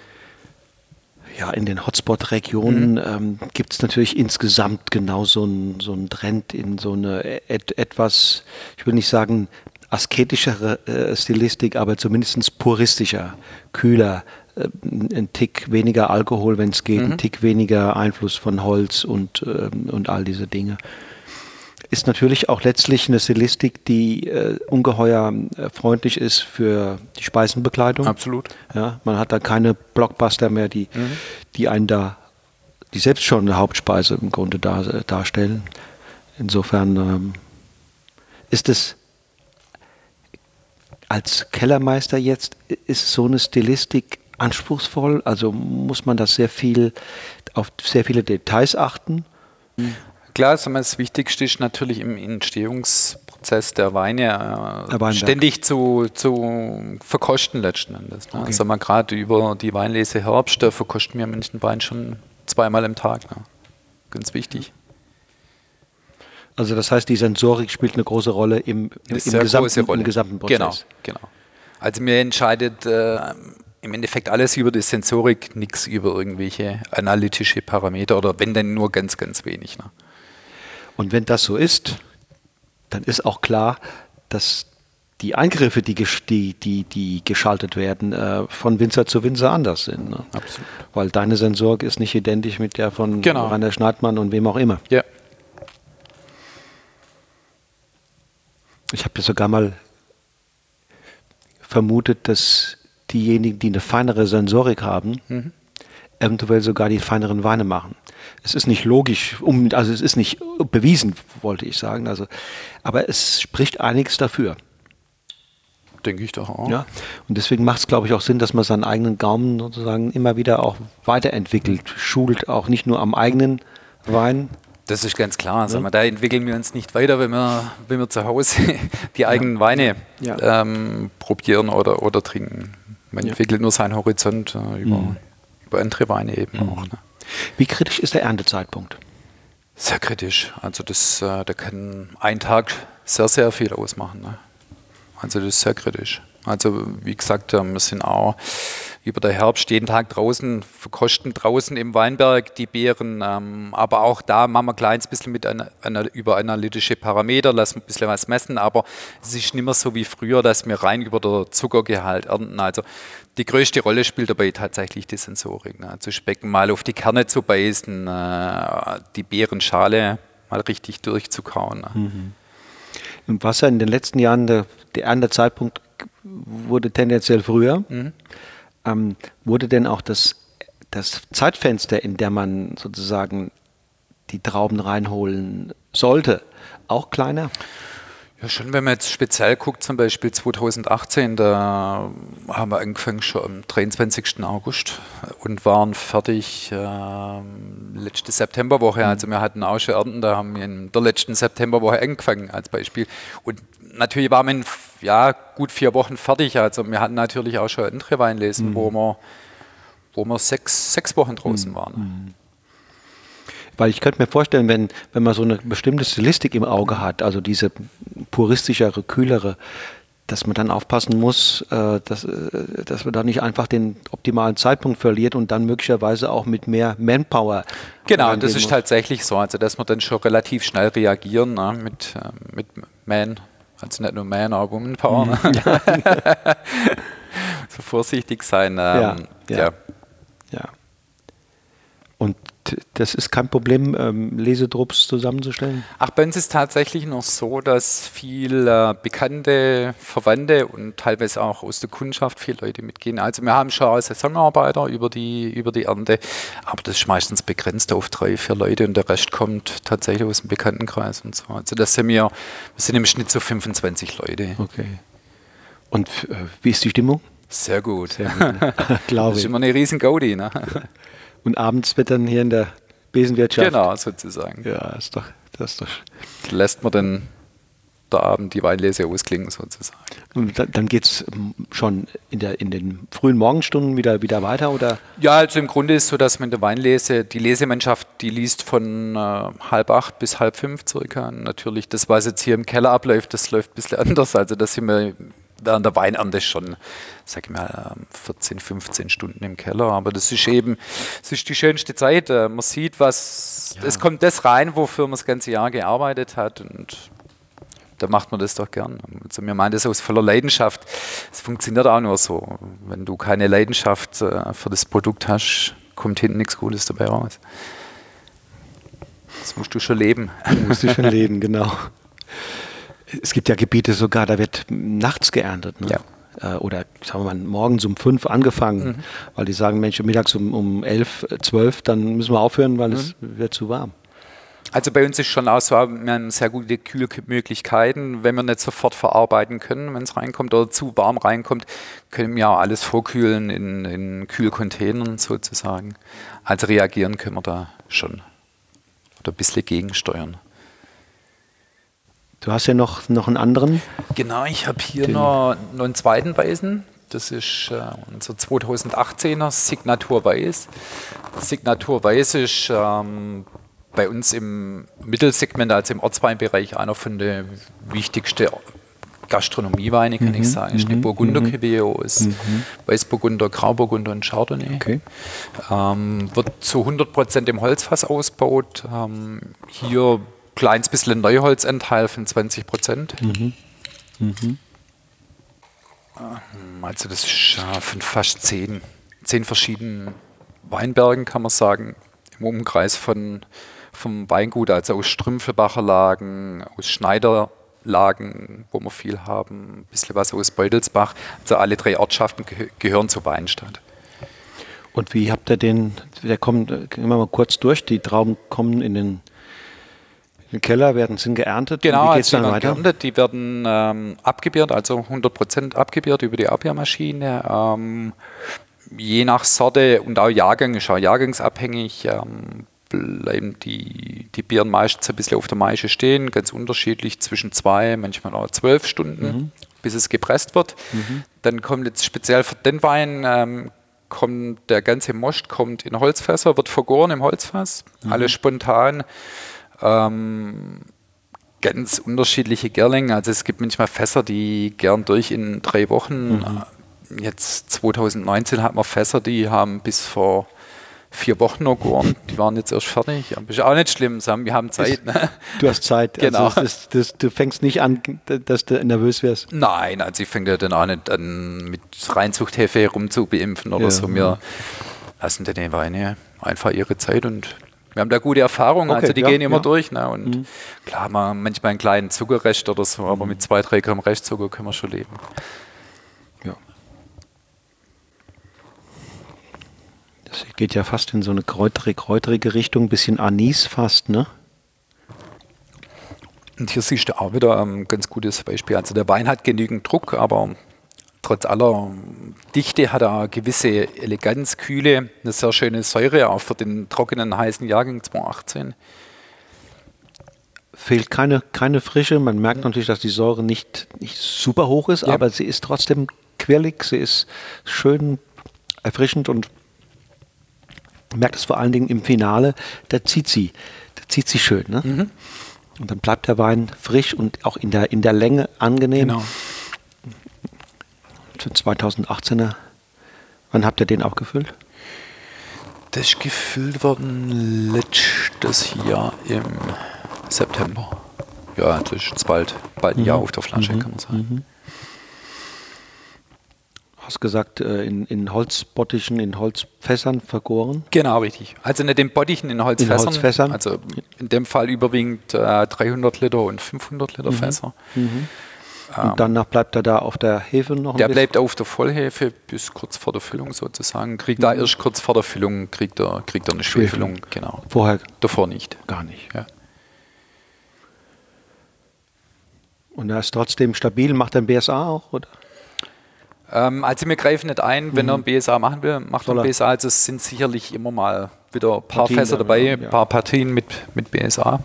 ja, in den Hotspot-Regionen mhm. ähm, gibt es natürlich insgesamt genau so einen so Trend in so eine et, etwas, ich will nicht sagen asketischere äh, Stilistik, aber zumindest puristischer, kühler, äh, ein Tick weniger Alkohol, wenn es geht, mhm. ein Tick weniger Einfluss von Holz und, äh, und all diese Dinge ist natürlich auch letztlich eine Stilistik, die äh, ungeheuer äh, freundlich ist für die Speisenbekleidung. Absolut. Ja, man hat da keine Blockbuster mehr, die, mhm. die einen da, die selbst schon eine Hauptspeise im Grunde dar, äh, darstellen. Insofern ähm, ist es als Kellermeister jetzt, ist so eine Stilistik anspruchsvoll? Also muss man das sehr viel auf sehr viele Details achten? Mhm. Klar, also das Wichtigste ist natürlich im Entstehungsprozess der Weine äh, ständig zu, zu verkosten letzten Endes. Ne? Okay. Also man gerade über die Weinlese Herbst, da verkosten wir manchen Wein schon zweimal im Tag. Ne? Ganz wichtig. Also das heißt, die Sensorik spielt eine große Rolle im, im, im, gesamten, Rolle. im gesamten, Prozess. Genau, genau. Also mir entscheidet äh, im Endeffekt alles über die Sensorik, nichts über irgendwelche analytische Parameter oder wenn denn nur ganz, ganz wenig. Ne? Und wenn das so ist, dann ist auch klar, dass die Eingriffe, die, die, die, die geschaltet werden, äh, von Winzer zu Winzer anders sind. Ne? Absolut. Weil deine Sensorik ist nicht identisch mit der von genau. Rainer Schneidmann und wem auch immer. Ja. Ich habe sogar mal vermutet, dass diejenigen, die eine feinere Sensorik haben, mhm. eventuell sogar die feineren Weine machen es ist nicht logisch, um, also es ist nicht bewiesen, wollte ich sagen. Also, aber es spricht einiges dafür. Denke ich doch auch. Ja, und deswegen macht es, glaube ich, auch Sinn, dass man seinen eigenen Gaumen sozusagen immer wieder auch weiterentwickelt, schult, auch nicht nur am eigenen Wein. Das ist ganz klar. Also, ja. Da entwickeln wir uns nicht weiter, wenn wir, wenn wir zu Hause die eigenen ja. Weine ja. Ähm, probieren oder, oder trinken. Man entwickelt nur seinen Horizont äh, über, mhm. über andere Weine eben mhm. auch. Ne? Wie kritisch ist der Erntezeitpunkt? Sehr kritisch. Also das, äh, da kann ein Tag sehr, sehr viel ausmachen. Ne? Also das ist sehr kritisch. Also wie gesagt, äh, wir sind auch über den Herbst jeden Tag draußen, verkosten draußen im Weinberg die Beeren. Ähm, aber auch da machen wir ein kleines bisschen mit einer, über analytische Parameter, lassen ein bisschen was messen. Aber es ist nicht mehr so wie früher, dass wir rein über den Zuckergehalt ernten. Also die größte Rolle spielt dabei tatsächlich die Sensorik. Ne? Zu specken, mal auf die Kerne zu beißen, äh, die Beerenschale mal richtig durchzukauen. Ne? Mhm. Im Wasser in den letzten Jahren, der, der Erntezeitpunkt wurde tendenziell früher. Mhm. Ähm, wurde denn auch das, das Zeitfenster, in der man sozusagen die Trauben reinholen sollte, auch kleiner? Ja, schon, wenn man jetzt speziell guckt, zum Beispiel 2018, da haben wir angefangen schon am 23. August und waren fertig äh, letzte Septemberwoche. Mhm. Also wir hatten auch schon Ernten, da haben wir in der letzten Septemberwoche angefangen als Beispiel. Und natürlich waren wir in ja, gut vier Wochen fertig. Also wir hatten natürlich auch schon andere Weinlesen, mhm. wo wir, wo wir sechs, sechs Wochen draußen mhm. waren. Mhm. Weil ich könnte mir vorstellen, wenn, wenn man so eine bestimmte Stilistik im Auge hat, also diese puristischere, kühlere, dass man dann aufpassen muss, äh, dass, äh, dass man da nicht einfach den optimalen Zeitpunkt verliert und dann möglicherweise auch mit mehr Manpower. Genau, das ist muss. tatsächlich so, also dass wir dann schon relativ schnell reagieren ne, mit, äh, mit Man also nicht nur Man, auch Womanpower. Ne? so vorsichtig sein. Ähm, ja, ja. ja. ja. Und das ist kein Problem, ähm, Lesedrups zusammenzustellen? Ach, bei uns ist tatsächlich noch so, dass viel äh, bekannte Verwandte und teilweise auch aus der Kundschaft viele Leute mitgehen. Also wir haben schon Saisonarbeiter über die, über die Ernte, aber das ist meistens begrenzt auf drei, vier Leute und der Rest kommt tatsächlich aus dem Bekanntenkreis und so. Also das sind wir, wir sind im Schnitt so 25 Leute. Okay. Und äh, wie ist die Stimmung? Sehr gut. Sehr gut. Glaube Das ist immer eine riesen Gaudi. Ne? Und abends wird dann hier in der Besenwirtschaft. Genau, sozusagen. Ja, ist doch, das ist doch. Lässt man dann der Abend die Weinlese ausklingen sozusagen. Und dann geht es ähm, schon in, der, in den frühen Morgenstunden wieder, wieder weiter? Oder? Ja, also im Grunde ist es so, dass man in der Weinlese, die Lesemannschaft, die liest von äh, halb acht bis halb fünf circa. Natürlich, das, was jetzt hier im Keller abläuft, das läuft ein bisschen anders. Also da sind wir während der Weinernte schon, sag ich mal, 14, 15 Stunden im Keller. Aber das ist eben, das ist die schönste Zeit. Äh, man sieht, was, ja. es kommt das rein, wofür man das ganze Jahr gearbeitet hat und da macht man das doch gern. Also mir meint das aus voller Leidenschaft. Es funktioniert auch nur so. Wenn du keine Leidenschaft äh, für das Produkt hast, kommt hinten nichts Gutes dabei raus. Das musst du schon leben. Das musst du schon leben, genau. Es gibt ja Gebiete sogar, da wird nachts geerntet. Ne? Ja. Äh, oder sagen wir mal, morgens um fünf angefangen, mhm. weil die sagen, Mensch, mittags um, um elf, zwölf, dann müssen wir aufhören, weil mhm. es wird zu warm. Also bei uns ist schon auch so, wir haben sehr gute Kühlmöglichkeiten. Wenn wir nicht sofort verarbeiten können, wenn es reinkommt oder zu warm reinkommt, können wir auch alles vorkühlen in, in Kühlcontainern sozusagen. Also reagieren können wir da schon oder ein bisschen gegensteuern. Du hast ja noch, noch einen anderen. Genau, ich habe hier noch, noch einen zweiten Weißen. Das ist äh, unser 2018er Signatur Weiß. Signatur Weiß ist ähm, bei uns im Mittelsegment, also im Ortsweinbereich, einer von den wichtigsten Gastronomieweine, kann mhm, ich sagen. Ist eine mhm, Burgunder-Cuvée mhm. aus mhm. Weißburgunder, Grauburgunder und Chardonnay. Okay. Ähm, wird zu 100% im Holzfass ausgebaut. Ähm, hier kleines bisschen Neuholzanteil von 20 Prozent. Mhm. Mhm. Also das ist äh, von fast zehn, zehn verschiedenen Weinbergen, kann man sagen, im Umkreis von, vom Weingut, also aus Strümpfelbacher Lagen, aus Schneiderlagen, wo wir viel haben, ein bisschen was aus Beutelsbach. Also alle drei Ortschaften geh gehören zur Weinstadt. Und wie habt ihr den, der kommt, gehen wir mal kurz durch, die Trauben kommen in den im Keller werden sind geerntet. Genau, wie geht's dann weiter? Geerntet, die werden ähm, abgebiert, also 100% abgebiert über die Abwehrmaschine. Ähm, je nach Sorte und auch Jahrgang, ist auch jahrgangsabhängig, ähm, bleiben die, die Bieren meistens ein bisschen auf der Maische stehen, ganz unterschiedlich, zwischen zwei, manchmal auch zwölf Stunden, mhm. bis es gepresst wird. Mhm. Dann kommt jetzt speziell für den Wein, ähm, kommt der ganze Most kommt in Holzfässer, wird vergoren im Holzfass, mhm. alles spontan. Ähm, ganz unterschiedliche Gerlingen. Also es gibt manchmal Fässer, die gern durch in drei Wochen. Mhm. Jetzt 2019 hat man Fässer, die haben bis vor vier Wochen noch gegoren. Die waren jetzt erst fertig. Aber ist auch nicht schlimm, wir haben Zeit. Ne? Du hast Zeit. Also genau. Also das, das, du fängst nicht an, dass du nervös wirst. Nein, also ich fange ja dann auch nicht an, mit Reinzuchthefe rumzubeimpfen oder ja, so. Wir lassen die Weine einfach ihre Zeit und wir haben da gute Erfahrungen, okay, also die ja, gehen immer ja. durch. Ne? Und mhm. klar, mal manchmal einen kleinen Zuckerrest oder so, aber mhm. mit zwei, drei Gramm Restzucker können wir schon leben. Ja. Das geht ja fast in so eine kräuterige, kräuterige Richtung, bisschen Anis fast, ne? Und hier siehst du auch wieder ein ganz gutes Beispiel. Also der Wein hat genügend Druck, aber trotz aller Dichte hat er eine gewisse Eleganz, Kühle, eine sehr schöne Säure, auch für den trockenen, heißen Jahrgang 2018. Fehlt keine, keine Frische. Man merkt natürlich, dass die Säure nicht, nicht super hoch ist, ja. aber sie ist trotzdem quirlig, sie ist schön erfrischend und man merkt es vor allen Dingen im Finale, da zieht sie, da zieht sie schön. Ne? Mhm. Und dann bleibt der Wein frisch und auch in der, in der Länge angenehm. Genau. 2018er. Wann habt ihr den aufgefüllt? Das ist gefüllt worden letztes Jahr im September. Ja, das ist jetzt bald, bald ein mhm. Jahr auf der Flasche, mhm. kann man sagen. Mhm. Hast gesagt, äh, in, in Holzbottichen, in Holzfässern vergoren? Genau, richtig. Also nicht in Bottichen, in Holzfässern. In Holzfässern. Also in dem Fall überwiegend äh, 300 Liter und 500 Liter mhm. Fässer. Mhm. Und ähm, danach bleibt er da auf der Hefe noch ein Der bisschen? bleibt auf der Vollhefe bis kurz vor der Füllung sozusagen. Kriegt mhm. da erst kurz vor der Füllung, kriegt er, kriegt er eine Schwefelung. Genau. Vorher? Davor nicht. Gar nicht. Ja. Und er ist trotzdem stabil. Macht er ein BSA auch, oder? Ähm, also wir greifen nicht ein, wenn mhm. er ein BSA machen will, macht er ein BSA. Also es sind sicherlich immer mal wieder ein paar Partien Fässer dabei, ein ja. paar Partien mit, mit BSA.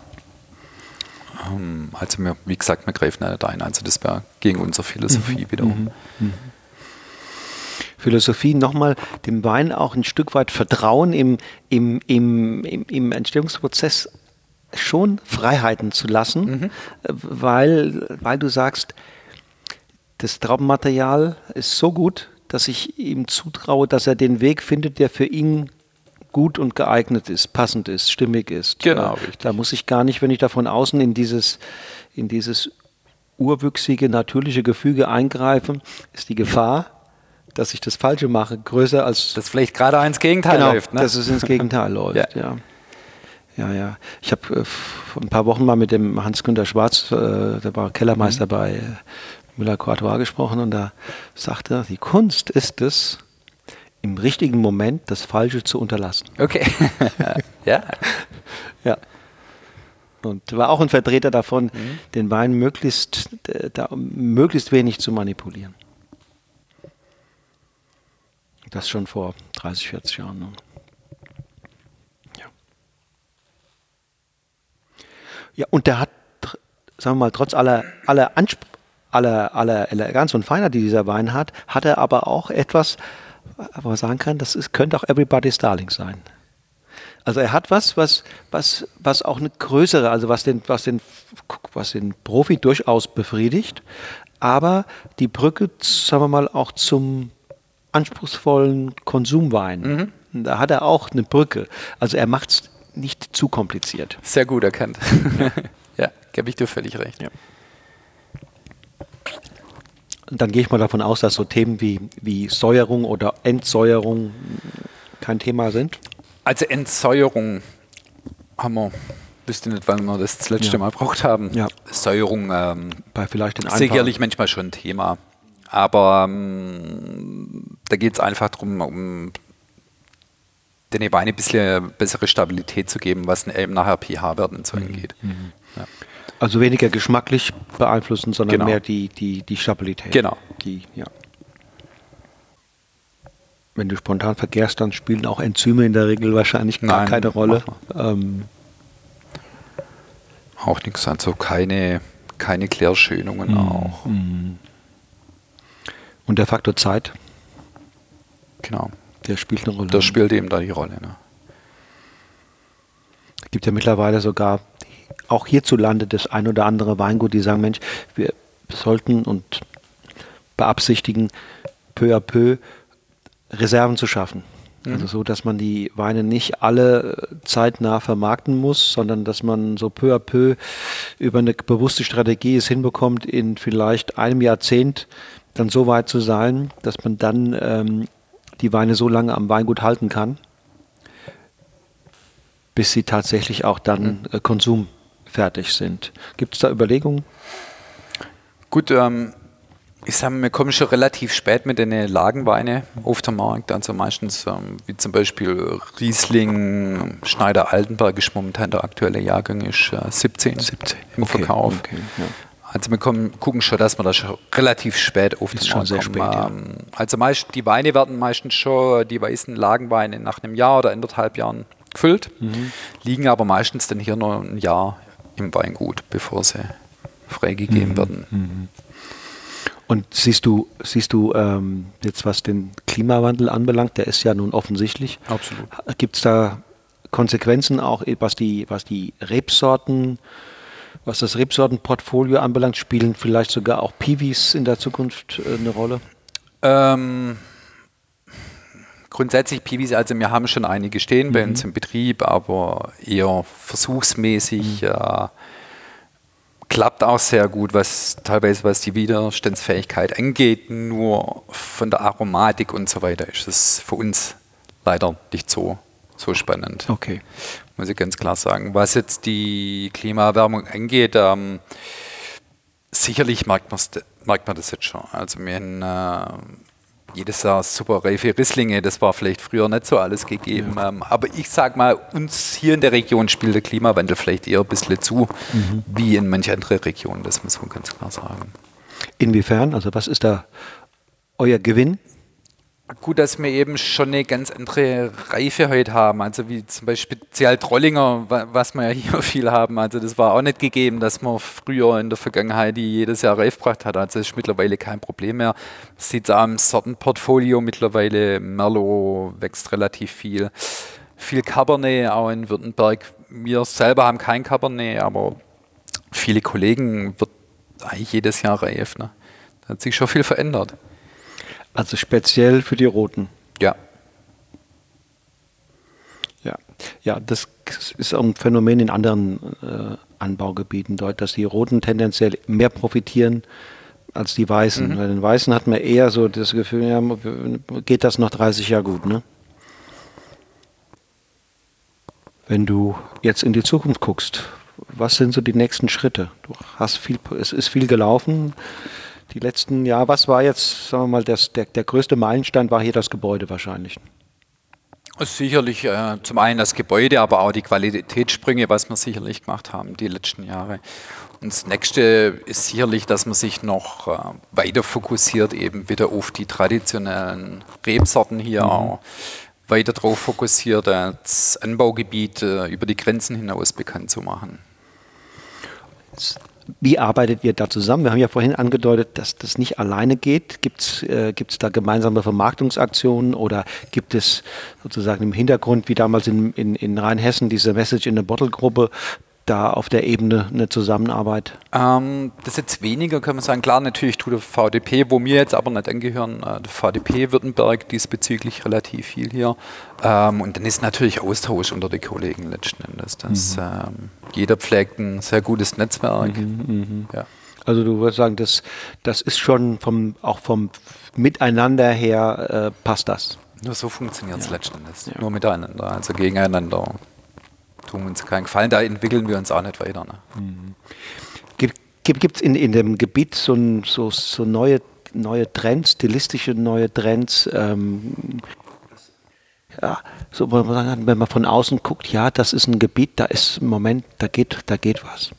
Ähm, also wir, wie gesagt, wir greifen nicht ein. Also das wäre gegen unsere Philosophie mhm. wiederum. Mhm. mhm. Philosophie nochmal dem Wein auch ein Stück weit Vertrauen im, im, im, im, im Entstehungsprozess schon Freiheiten zu lassen, mhm. weil, weil du sagst, das Traubenmaterial ist so gut, dass ich ihm zutraue, dass er den Weg findet, der für ihn gut und geeignet ist, passend ist, stimmig ist. Genau, richtig. Da muss ich gar nicht, wenn ich da von außen in dieses, in dieses urwüchsige, natürliche Gefüge eingreife, ist die Gefahr, dass ich das Falsche mache, größer als. Das vielleicht gerade ins Gegenteil genau, läuft, ne? Dass es ins Gegenteil läuft, ja. ja. Ja, ja. Ich habe äh, vor ein paar Wochen mal mit dem Hans-Günter Schwarz, äh, der war Kellermeister mhm. bei äh, Müller-Courtois gesprochen und da sagte er, die Kunst ist es, im richtigen Moment das Falsche zu unterlassen. Okay. ja. Ja. Und war auch ein Vertreter davon, mhm. den Wein möglichst, da, möglichst wenig zu manipulieren. Das schon vor 30, 40 Jahren. Ne? Ja. Ja, und der hat, sagen wir mal, trotz aller, aller, aller, aller Eleganz und Feinheit, die dieser Wein hat, hat er aber auch etwas, wo man sagen kann, das ist, könnte auch Everybody's Darling sein. Also er hat was, was, was, was auch eine größere, also was den, was den, was den Profi durchaus befriedigt, aber die Brücke, sagen wir mal, auch zum anspruchsvollen Konsumwein. Mhm. Da hat er auch eine Brücke. Also er macht es nicht zu kompliziert. Sehr gut erkannt. ja, gebe ich dir völlig recht. Ja. Und dann gehe ich mal davon aus, dass so Themen wie, wie Säuerung oder Entsäuerung kein Thema sind. Also Entsäuerung haben wir, wüsste nicht, wann wir das, das letzte ja. Mal gebraucht haben. Ja. Säuerung ähm, bei vielleicht den sicherlich manchmal schon ein Thema. Aber ähm, da geht es einfach darum, um den Wein ein bisschen bessere Stabilität zu geben, was eben nachher pH-Wert und so mhm. angeht. Mhm. Ja. Also weniger geschmacklich beeinflussen, sondern genau. mehr die, die, die Stabilität. Genau. Die, ja. Wenn du spontan verkehrst, dann spielen auch Enzyme in der Regel wahrscheinlich gar Nein, keine Rolle. Ähm. Auch nichts, also keine, keine Klärschönungen mhm. auch. Mhm. Und der Faktor Zeit? Genau. Der spielt eine Rolle. Das spielt eben da die Rolle. Ne? Es gibt ja mittlerweile sogar auch hierzulande das ein oder andere Weingut, die sagen, Mensch, wir sollten und beabsichtigen, peu à peu Reserven zu schaffen. Mhm. Also so, dass man die Weine nicht alle zeitnah vermarkten muss, sondern dass man so peu à peu über eine bewusste Strategie es hinbekommt, in vielleicht einem Jahrzehnt dann so weit zu sein, dass man dann ähm, die Weine so lange am Weingut halten kann, bis sie tatsächlich auch dann mhm. äh, konsumfertig sind. Gibt es da Überlegungen? Gut, ähm, ich sage, wir kommen schon relativ spät mit den Lagenweine auf den Markt. Also meistens, ähm, wie zum Beispiel Riesling, Schneider Altenberg ist momentan der aktuelle Jahrgang, ist äh, 17, 17 im okay, Verkauf. Okay, ja. Also wir kommen, gucken schon, dass wir da schon relativ spät auf den Markt kommen. Spät, ja. Ähm, also meist, die Weine werden meistens schon, die weißen Lagenweine, nach einem Jahr oder anderthalb Jahren gefüllt, mhm. liegen aber meistens dann hier noch ein Jahr im Weingut, bevor sie freigegeben mhm. werden. Mhm. Und siehst du, siehst du ähm, jetzt, was den Klimawandel anbelangt, der ist ja nun offensichtlich. Absolut. Gibt es da Konsequenzen auch, was die, was die Rebsorten was das Rebsortenportfolio anbelangt, spielen vielleicht sogar auch Piwis in der Zukunft äh, eine Rolle? Ähm, grundsätzlich Piwis, also wir haben schon einige stehen mhm. bei uns im Betrieb, aber eher versuchsmäßig. Mhm. Äh, klappt auch sehr gut, was teilweise was die Widerstandsfähigkeit angeht. Nur von der Aromatik und so weiter ist es für uns leider nicht so, so spannend. Okay muss ich ganz klar sagen. Was jetzt die Klimaerwärmung angeht, ähm, sicherlich merkt, merkt, man das jetzt schon. Also wir haben äh, jedes Jahr super reife Risslinge, das war vielleicht früher nicht so alles gegeben. Ja. Ähm, aber ich sage mal, uns hier in der Region spielt der Klimawandel vielleicht eher ein bisschen zu, mhm. wie in manche andere Regionen, das muss man ganz klar sagen. Inwiefern? Also was ist da euer Gewinn? Gut, dass wir eben schon eine ganz andere Reife heute haben. Also wie zum Beispiel speziell Trollinger, was wir ja hier viel haben. Also das war auch nicht gegeben, dass man früher in der Vergangenheit die jedes Jahr reif gebracht hat. Also das ist mittlerweile kein Problem mehr. Sieht es am Sortenportfolio mittlerweile. Merlot wächst relativ viel. Viel Cabernet auch in Württemberg. Wir selber haben kein Cabernet, aber viele Kollegen wird eigentlich jedes Jahr reif. Ne? Da hat sich schon viel verändert. Also speziell für die Roten. Ja. Ja, ja das ist auch ein Phänomen in anderen äh, Anbaugebieten dort, dass die Roten tendenziell mehr profitieren als die Weißen. Mhm. Bei den Weißen hat man eher so das Gefühl, ja, geht das noch 30 Jahre gut, ne? Wenn du jetzt in die Zukunft guckst, was sind so die nächsten Schritte? Du hast viel, es ist viel gelaufen die letzten Jahre. Was war jetzt, sagen wir mal, das, der, der größte Meilenstein war hier das Gebäude wahrscheinlich? Sicherlich äh, zum einen das Gebäude, aber auch die Qualitätssprünge, was wir sicherlich gemacht haben die letzten Jahre. Und das nächste ist sicherlich, dass man sich noch äh, weiter fokussiert, eben wieder auf die traditionellen Rebsorten hier mhm. auch weiter darauf fokussiert, das Anbaugebiet äh, über die Grenzen hinaus bekannt zu machen. Wie arbeitet ihr da zusammen? Wir haben ja vorhin angedeutet, dass das nicht alleine geht. Gibt es äh, da gemeinsame Vermarktungsaktionen oder gibt es sozusagen im Hintergrund, wie damals in, in, in Rheinhessen, diese Message in the Bottle Gruppe, da auf der Ebene eine Zusammenarbeit? Ähm, das ist jetzt weniger, kann man sagen. Klar, natürlich tut der VDP, wo wir jetzt aber nicht angehören, äh, der VDP Württemberg diesbezüglich relativ viel hier. Ähm, und dann ist natürlich Austausch unter den Kollegen letzten Endes. Dass, mhm. ähm, jeder pflegt ein sehr gutes Netzwerk. Mhm, mh. ja. Also du würdest sagen, das, das ist schon vom, auch vom Miteinander her, äh, passt das? Nur so funktioniert es ja. letzten Endes. Ja. Nur miteinander, also gegeneinander tun uns keinen Gefallen, da entwickeln wir uns auch nicht weiter. Ne? Mhm. Gibt es in, in dem Gebiet so, so, so neue, neue Trends, stilistische neue Trends? Ähm, ja, so, wenn man von außen guckt, ja, das ist ein Gebiet, da ist im Moment, da geht, da geht was.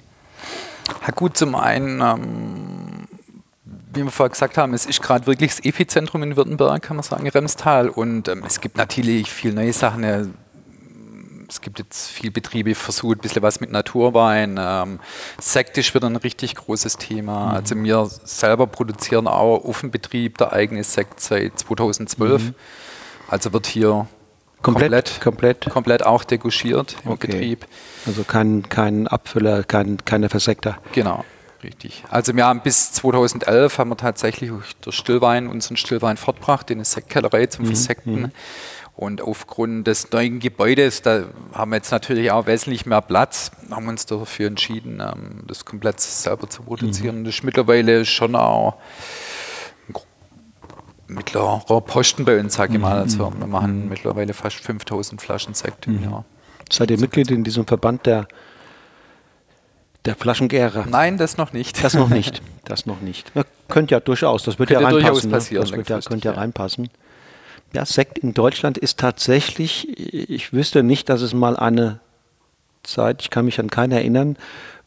Ja, gut, zum einen, ähm, wie wir vorher gesagt haben, es ist gerade wirklich das Epizentrum in Württemberg, kann man sagen, Remstal. Und ähm, es gibt natürlich viele neue Sachen es gibt jetzt viele Betriebe, versucht ein bisschen was mit Naturwein. Ähm, Sekt ist wieder ein richtig großes Thema. Mhm. Also wir selber produzieren auch auf dem Betrieb der eigene Sekt seit 2012. Mhm. Also wird hier komplett, komplett, komplett auch deguschiert im okay. Betrieb. Also kein, kein Abfüller, kein, keine Versekter. Genau. Richtig. Also wir haben bis 2011 haben wir tatsächlich durch Stillwein unseren Stillwein fortgebracht in eine Sektkellerei zum mhm. Versekten. Mhm. Und aufgrund des neuen Gebäudes, da haben wir jetzt natürlich auch wesentlich mehr Platz, haben uns dafür entschieden, ähm, das komplett selber zu produzieren. Mhm. Das ist mittlerweile schon auch ein mittlerer Posten bei uns, sage ich mal. Also mhm. wir machen mhm. mittlerweile fast 5000 Flaschen Sekt im mhm. Jahr. Seid ihr Mitglied in diesem Verband der, der Flaschengärer? Nein, das noch nicht. Das noch nicht. Das noch nicht. Ja, könnte ja durchaus, das wird könnte ja reinpassen. Ne? Passieren, das wird ja, könnte ja reinpassen. Ja, Sekt in Deutschland ist tatsächlich, ich wüsste nicht, dass es mal eine Zeit, ich kann mich an keinen erinnern,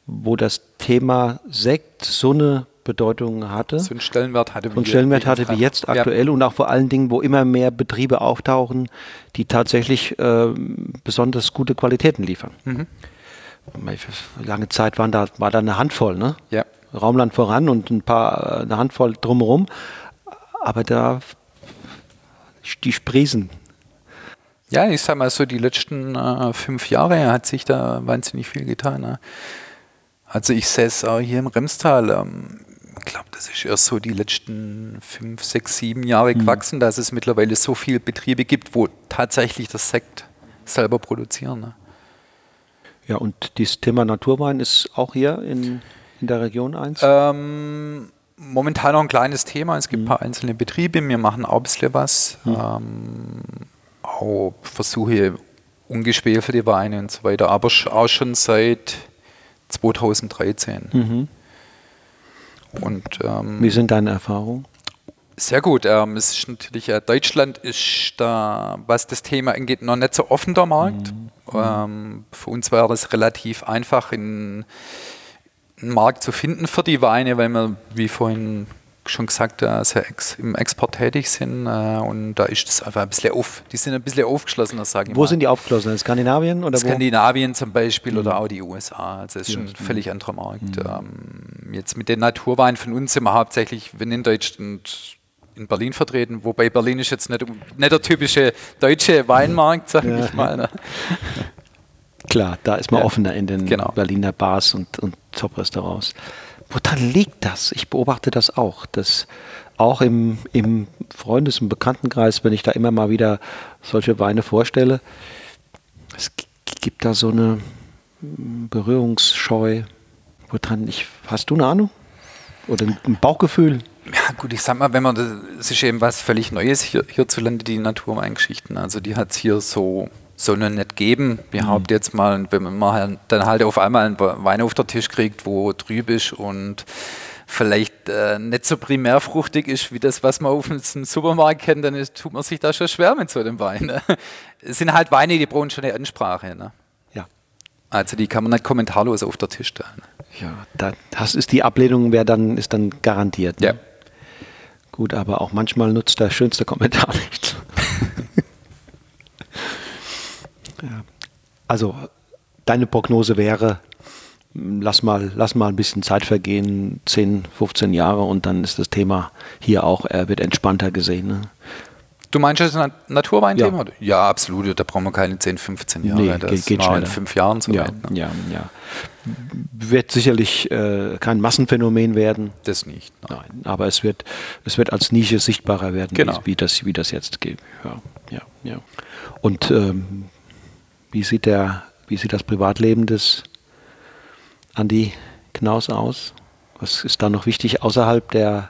wo das Thema Sekt so eine Bedeutung hatte. So einen Stellenwert hatte, wie, Stellenwert hatte wie jetzt aktuell ja. und auch vor allen Dingen, wo immer mehr Betriebe auftauchen, die tatsächlich äh, besonders gute Qualitäten liefern. Mhm. Lange Zeit waren da, war da eine Handvoll, ne? Ja. Raumland voran und ein paar, eine Handvoll drumherum. Aber da die Spresen. Ja, ich sag mal so, die letzten äh, fünf Jahre hat sich da wahnsinnig viel getan. Ne? Also ich sehe es auch hier im Remstal. Ähm, ich glaube, das ist erst so die letzten fünf, sechs, sieben Jahre mhm. gewachsen, dass es mittlerweile so viele Betriebe gibt, wo tatsächlich das Sekt selber produzieren. Ne? Ja, und dieses Thema Naturwein ist auch hier in, in der Region eins? Ähm, momentan noch ein kleines Thema. Es gibt mhm. ein paar einzelne Betriebe, wir machen auch ein bisschen was. Mhm. Ähm, auch Versuche ungeschwefelte Weine und so weiter, aber auch schon seit 2013. Mhm. Und, ähm, Wie sind deine Erfahrungen? Sehr gut. Ähm, es ist natürlich, äh, Deutschland ist da, was das Thema angeht, noch nicht so offen der Markt. Mhm. Ähm, für uns war das relativ einfach in einen Markt zu finden für die Weine, weil wir, wie vorhin schon gesagt, sie ex im Export tätig sind äh, und da ist es einfach ein bisschen auf, die sind ein bisschen aufgeschlossener, sagen ich Wo mal. sind die aufgeschlossen? In Skandinavien oder Skandinavien wo? zum Beispiel mhm. oder auch die USA. Also es ist schon ein völlig anderer Markt. Mhm. Ähm, jetzt mit den Naturweinen von uns sind wir hauptsächlich, wenn in Deutschland in Berlin vertreten, wobei Berlin ist jetzt nicht, nicht der typische deutsche Weinmarkt, sage ja. ich mal. Ne? Klar, da ist man ja. offener in den genau. Berliner Bars und, und Top-Restaurants. Woran liegt das? Ich beobachte das auch, dass auch im, im Freundes- und Bekanntenkreis, wenn ich da immer mal wieder solche Weine vorstelle, es gibt da so eine Berührungsscheu. Woran ich, hast du eine Ahnung? Oder ein Bauchgefühl? Ja, gut, ich sag mal, wenn man, das ist eben was völlig Neues hier, hierzulande, die Naturweingeschichten. Also die hat es hier so, so noch nicht geben. Behaupte mhm. jetzt mal, wenn man dann halt auf einmal einen Wein auf den Tisch kriegt, wo trüb ist und vielleicht äh, nicht so primärfruchtig ist wie das, was man auf dem Supermarkt kennt, dann tut man sich da schon schwer mit so einem Wein. Ne? Es sind halt Weine, die brauchen schon eine Ansprache. Ne? Ja. Also die kann man nicht kommentarlos auf der Tisch stellen. Ja, das ist die Ablehnung, wer dann ist dann garantiert. Ne? Ja. Gut, aber auch manchmal nutzt der schönste Kommentar nicht. ja. Also, deine Prognose wäre, lass mal, lass mal ein bisschen Zeit vergehen, 10, 15 Jahre und dann ist das Thema hier auch, er wird entspannter gesehen. Ne? Du meinst das ein Naturweinthema? Ja. ja, absolut. Da brauchen wir keine 10, 15 Jahre. Nee, das geht, geht war in fünf Jahren so ja, weit. Ne? Ja, ja. Wird sicherlich äh, kein Massenphänomen werden. Das nicht. Nein. nein. aber es wird, es wird als Nische sichtbarer werden, genau. wie, wie, das, wie das jetzt geht. Ja, ja, ja. Und ähm, wie, sieht der, wie sieht das Privatleben des Andi Knaus aus? Was ist da noch wichtig außerhalb der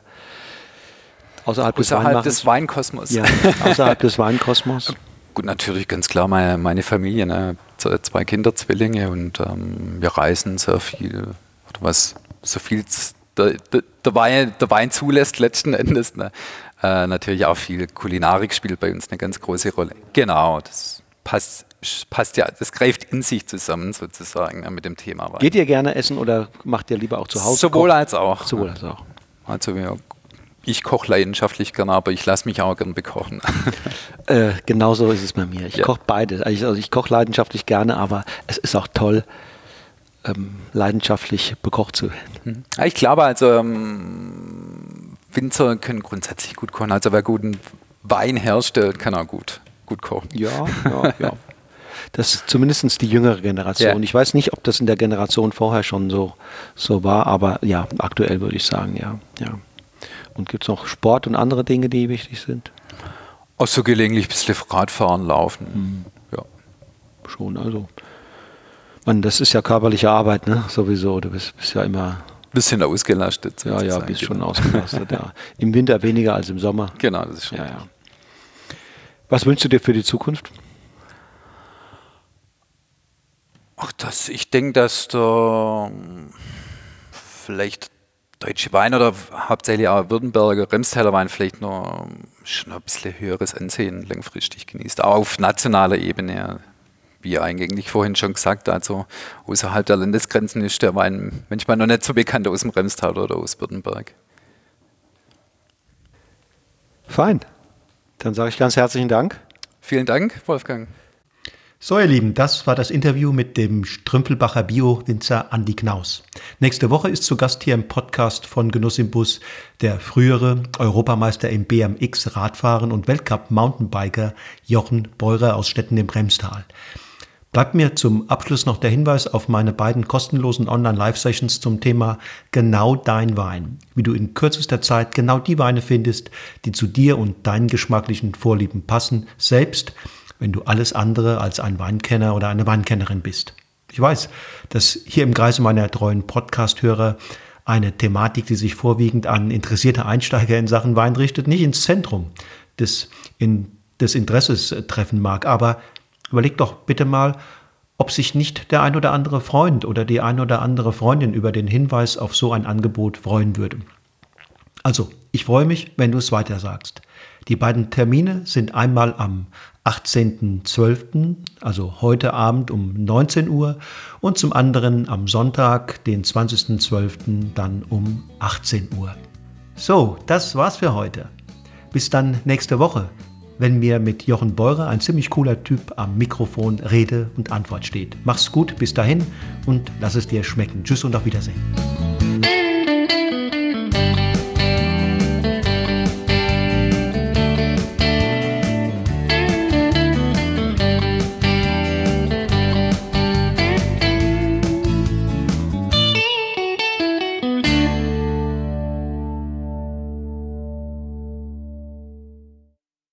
außerhalb, außerhalb des, Weinkosmos? Ja, außerhalb des Weinkosmos. Gut, natürlich ganz klar meine, meine Familie, ne? zwei Kinder, Zwillinge und ähm, wir reisen sehr viel, oder was so viel der, der, der, Wein, der Wein zulässt letzten Endes. Ne? Äh, natürlich auch viel Kulinarik spielt bei uns eine ganz große Rolle. Genau, das passt, passt ja, das greift in sich zusammen sozusagen ne, mit dem Thema Wein. Geht ihr gerne essen oder macht ihr lieber auch zu Hause? Sowohl als auch. Sowohl als auch. Also wir ich koche leidenschaftlich gerne, aber ich lasse mich auch gern bekochen. Äh, genauso ist es bei mir. Ich ja. koche beides. Also ich koche leidenschaftlich gerne, aber es ist auch toll, ähm, leidenschaftlich bekocht zu werden. Mhm. ich glaube, also ähm, Winzer können grundsätzlich gut kochen. Also wer guten Wein herstellt, kann auch gut, gut kochen. Ja, ja, ja. Das ist zumindest die jüngere Generation. Ja. Ich weiß nicht, ob das in der Generation vorher schon so, so war, aber ja, aktuell würde ich sagen, ja. ja. Und gibt es noch Sport und andere Dinge, die wichtig sind? Auch so gelegentlich ein bisschen Radfahren, Laufen. Mhm. Ja. Schon, also. Man, das ist ja körperliche Arbeit, ne? Sowieso. Du bist, bist ja immer. Bisschen ausgelastet. Ja, ja, bist schon ausgelastet, ja. Im Winter weniger als im Sommer. Genau, das ist schon. Ja, ja. Was wünschst du dir für die Zukunft? Ach, das, ich denke, dass da hm, vielleicht deutsche Wein oder hauptsächlich auch Württemberger Remstäler Wein vielleicht noch schon ein bisschen höheres Ansehen langfristig genießt. Auch auf nationaler Ebene, wie eigentlich vorhin schon gesagt, also außerhalb der Landesgrenzen ist der Wein manchmal noch nicht so bekannt aus dem Remstal oder aus Württemberg. Fein. Dann sage ich ganz herzlichen Dank. Vielen Dank, Wolfgang. So, ihr Lieben, das war das Interview mit dem Strümpelbacher Bio-Winzer Andi Knaus. Nächste Woche ist zu Gast hier im Podcast von Genuss im Bus der frühere Europameister im BMX Radfahren und Weltcup Mountainbiker Jochen Beurer aus Stetten im Bremstal. Bleibt mir zum Abschluss noch der Hinweis auf meine beiden kostenlosen Online-Live-Sessions zum Thema Genau dein Wein. Wie du in kürzester Zeit genau die Weine findest, die zu dir und deinen geschmacklichen Vorlieben passen, selbst wenn du alles andere als ein Weinkenner oder eine Weinkennerin bist. Ich weiß, dass hier im Kreise meiner treuen Podcast-Hörer eine Thematik, die sich vorwiegend an interessierte Einsteiger in Sachen Wein richtet, nicht ins Zentrum des, in, des Interesses treffen mag. Aber überleg doch bitte mal, ob sich nicht der ein oder andere Freund oder die ein oder andere Freundin über den Hinweis auf so ein Angebot freuen würde. Also, ich freue mich, wenn du es weiter sagst. Die beiden Termine sind einmal am 18.12., also heute Abend um 19 Uhr und zum anderen am Sonntag, den 20.12., dann um 18 Uhr. So, das war's für heute. Bis dann nächste Woche, wenn mir mit Jochen Beurer, ein ziemlich cooler Typ, am Mikrofon Rede und Antwort steht. Mach's gut, bis dahin und lass es dir schmecken. Tschüss und auf Wiedersehen.